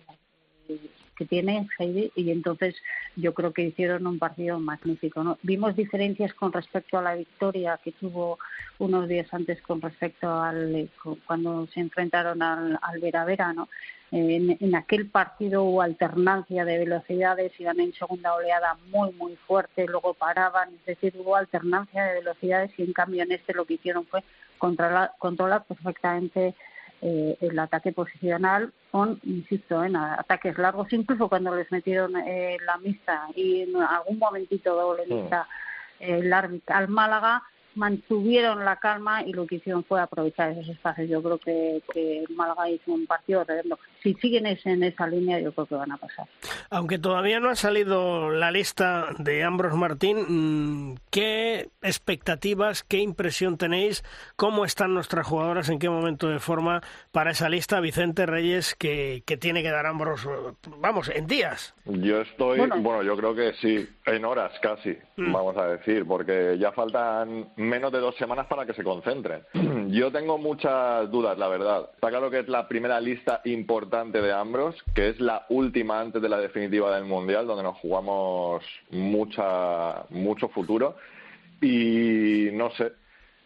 que tiene Heidi y entonces yo creo que hicieron un partido magnífico. ¿no? Vimos diferencias con respecto a la victoria que tuvo unos días antes con respecto al cuando se enfrentaron al, al Vera Vera, ¿no? En, aquel partido hubo alternancia de velocidades, iban en segunda oleada muy, muy fuerte, luego paraban, es decir, hubo alternancia de velocidades y en cambio en este lo que hicieron fue controlar, controlar perfectamente eh, el ataque posicional con, insisto, en ataques largos, incluso cuando les metieron eh, la misa y en algún momentito doble misa el árbitro al Málaga, mantuvieron la calma y lo que hicieron fue aprovechar esos espacios. Yo creo que, que Málaga hizo un partido redondo. Si siguen en esa línea, yo creo que van a pasar.
Aunque todavía no ha salido la lista de Ambros Martín, mm, ¿qué expectativas, qué impresión tenéis? ¿Cómo están nuestras jugadoras? ¿En qué momento de forma para esa lista? Vicente Reyes, que, que tiene que dar Ambros, vamos, en días.
Yo estoy, bueno, yo creo que sí, en horas casi, mm. vamos a decir, porque ya faltan menos de dos semanas para que se concentren. Yo tengo muchas dudas, la verdad. Está claro que es la primera lista importante de Ambros, que es la última antes de la definitiva del Mundial, donde nos jugamos mucha, mucho futuro. Y no sé,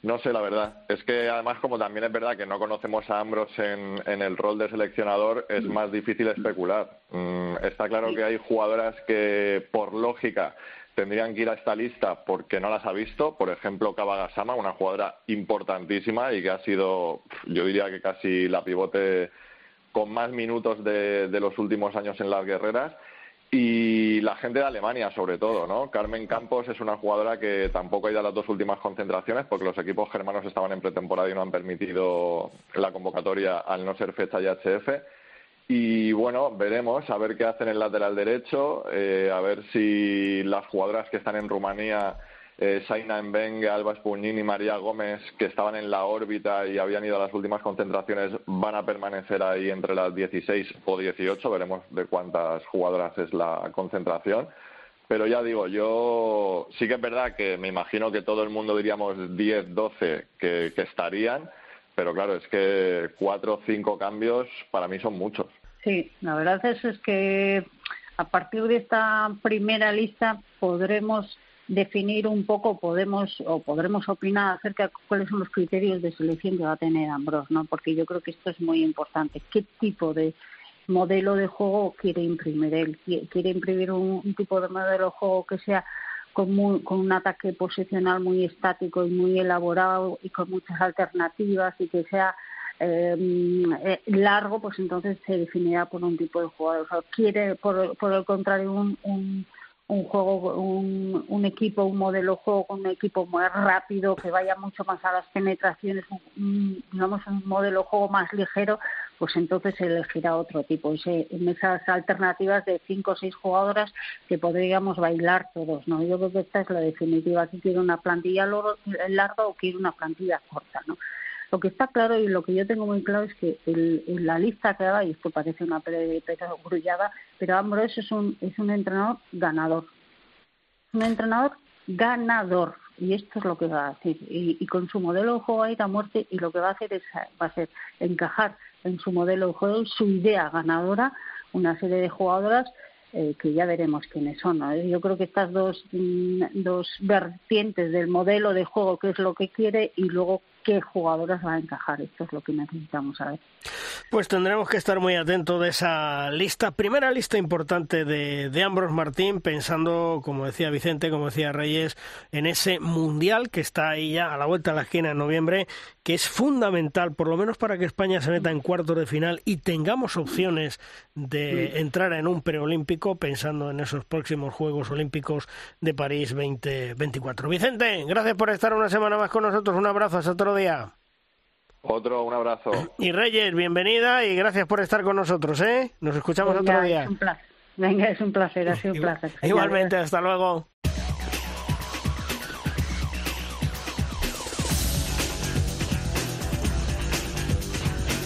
no sé, la verdad. Es que además, como también es verdad que no conocemos a Ambros en, en el rol de seleccionador, es más difícil especular. Mm, está claro que hay jugadoras que, por lógica, tendrían que ir a esta lista porque no las ha visto. Por ejemplo, Kabagasama, una jugadora importantísima y que ha sido, yo diría que casi la pivote con más minutos de, los últimos años en las guerreras. Y la gente de Alemania, sobre todo, ¿no? Carmen Campos es una jugadora que tampoco ha ido a las dos últimas concentraciones porque los equipos germanos estaban en pretemporada y no han permitido la convocatoria al no ser fecha IHF y bueno, veremos a ver qué hacen el lateral derecho, eh, a ver si las jugadoras que están en Rumanía, eh, Saina Mbenge, Alba Espuñín y María Gómez, que estaban en la órbita y habían ido a las últimas concentraciones, van a permanecer ahí entre las 16 o 18. Veremos de cuántas jugadoras es la concentración. Pero ya digo, yo sí que es verdad que me imagino que todo el mundo diríamos 10, 12 que estarían pero claro, es que cuatro o cinco cambios para mí son muchos.
Sí, la verdad es, es que a partir de esta primera lista podremos definir un poco, podemos o podremos opinar acerca de cuáles son los criterios de selección que va a tener Ambros, ¿no? Porque yo creo que esto es muy importante. ¿Qué tipo de modelo de juego quiere imprimir él? ¿Quiere imprimir un tipo de modelo de juego que sea con, con un ataque posicional muy estático y muy elaborado y con muchas alternativas y que sea eh, eh, largo, pues entonces se definirá por un tipo de jugador. O quiere, por, por el contrario, un, un, un juego, un, un, equipo, un modelo de juego con un equipo más rápido, que vaya mucho más a las penetraciones, digamos un modelo de juego más ligero, pues entonces se elegirá otro tipo. en esas alternativas de cinco o seis jugadoras que podríamos bailar todos, ¿no? Yo creo que esta es la definitiva. Aquí quiere una plantilla larga o quiere una plantilla corta, ¿no? Lo que está claro y lo que yo tengo muy claro es que en la lista que haga, y esto parece una grullada, pero Ambrose es un, es un entrenador ganador. Un entrenador ganador. Y esto es lo que va a hacer. Y, con su modelo de juego a ir a muerte, y lo que va a hacer es va a ser encajar en su modelo de juego, su idea ganadora, una serie de jugadoras eh, que ya veremos quiénes son. Yo creo que estas dos, mm, dos vertientes del modelo de juego, que es lo que quiere, y luego qué jugadoras va a encajar. Esto es lo que necesitamos saber.
Pues tendremos que estar muy atentos de esa lista, primera lista importante de, de Ambros Martín, pensando, como decía Vicente, como decía Reyes, en ese mundial que está ahí ya a la vuelta de la esquina en noviembre, que es fundamental, por lo menos para que España se meta en cuartos de final y tengamos opciones de entrar en un preolímpico, pensando en esos próximos Juegos Olímpicos de París 2024. Vicente, gracias por estar una semana más con nosotros. Un abrazo, hasta otro día.
Otro, un abrazo.
Y Reyes, bienvenida y gracias por estar con nosotros, ¿eh? Nos escuchamos otro día.
Es un placer. Venga, es un placer, ha sido un placer.
Igualmente, hasta luego.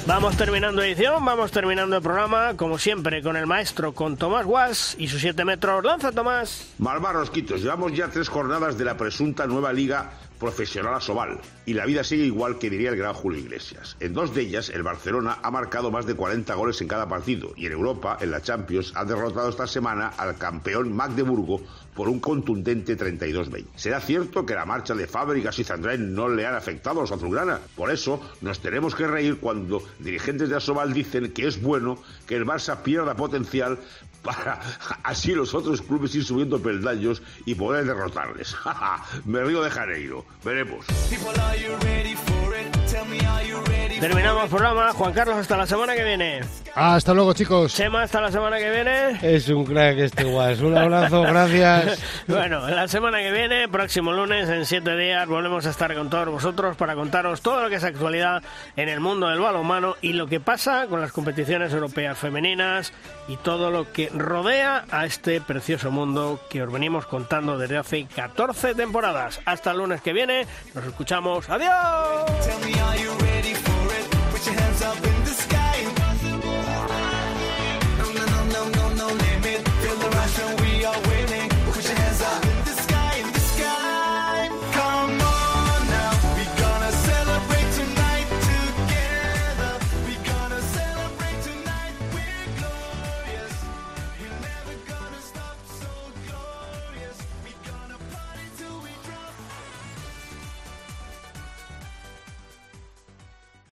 Vamos terminando edición, vamos terminando el programa, como siempre, con el maestro, con Tomás Guas y sus 7 metros. ¡Lanza, Tomás!
Malvar Rosquitos, llevamos ya tres jornadas de la presunta nueva liga profesional a Sobal. Y la vida sigue igual que diría el gran Julio Iglesias. En dos de ellas, el Barcelona ha marcado más de 40 goles en cada partido. Y en Europa, en la Champions, ha derrotado esta semana al campeón Magdeburgo por un contundente 32-20. ¿Será cierto que la marcha de Fábricas y Zandrén no le han afectado a los azulgrana? Por eso nos tenemos que reír cuando dirigentes de Asobal dicen que es bueno que el Barça pierda potencial para así los otros clubes ir subiendo peldaños y poder derrotarles. Me río de Janeiro. Veremos.
Terminamos el programa. Juan Carlos, hasta la semana que viene.
Hasta luego, chicos.
Chema, hasta la semana que viene.
Es un crack este guas. Un abrazo, gracias.
bueno, la semana que viene, próximo lunes, en siete días, volvemos a estar con todos vosotros para contaros todo lo que es actualidad en el mundo del balonmano y lo que pasa con las competiciones europeas femeninas y todo lo que rodea a este precioso mundo que os venimos contando desde hace 14 temporadas. Hasta el lunes que viene. Nos escuchamos. ¡Adiós! Feel the rush and we are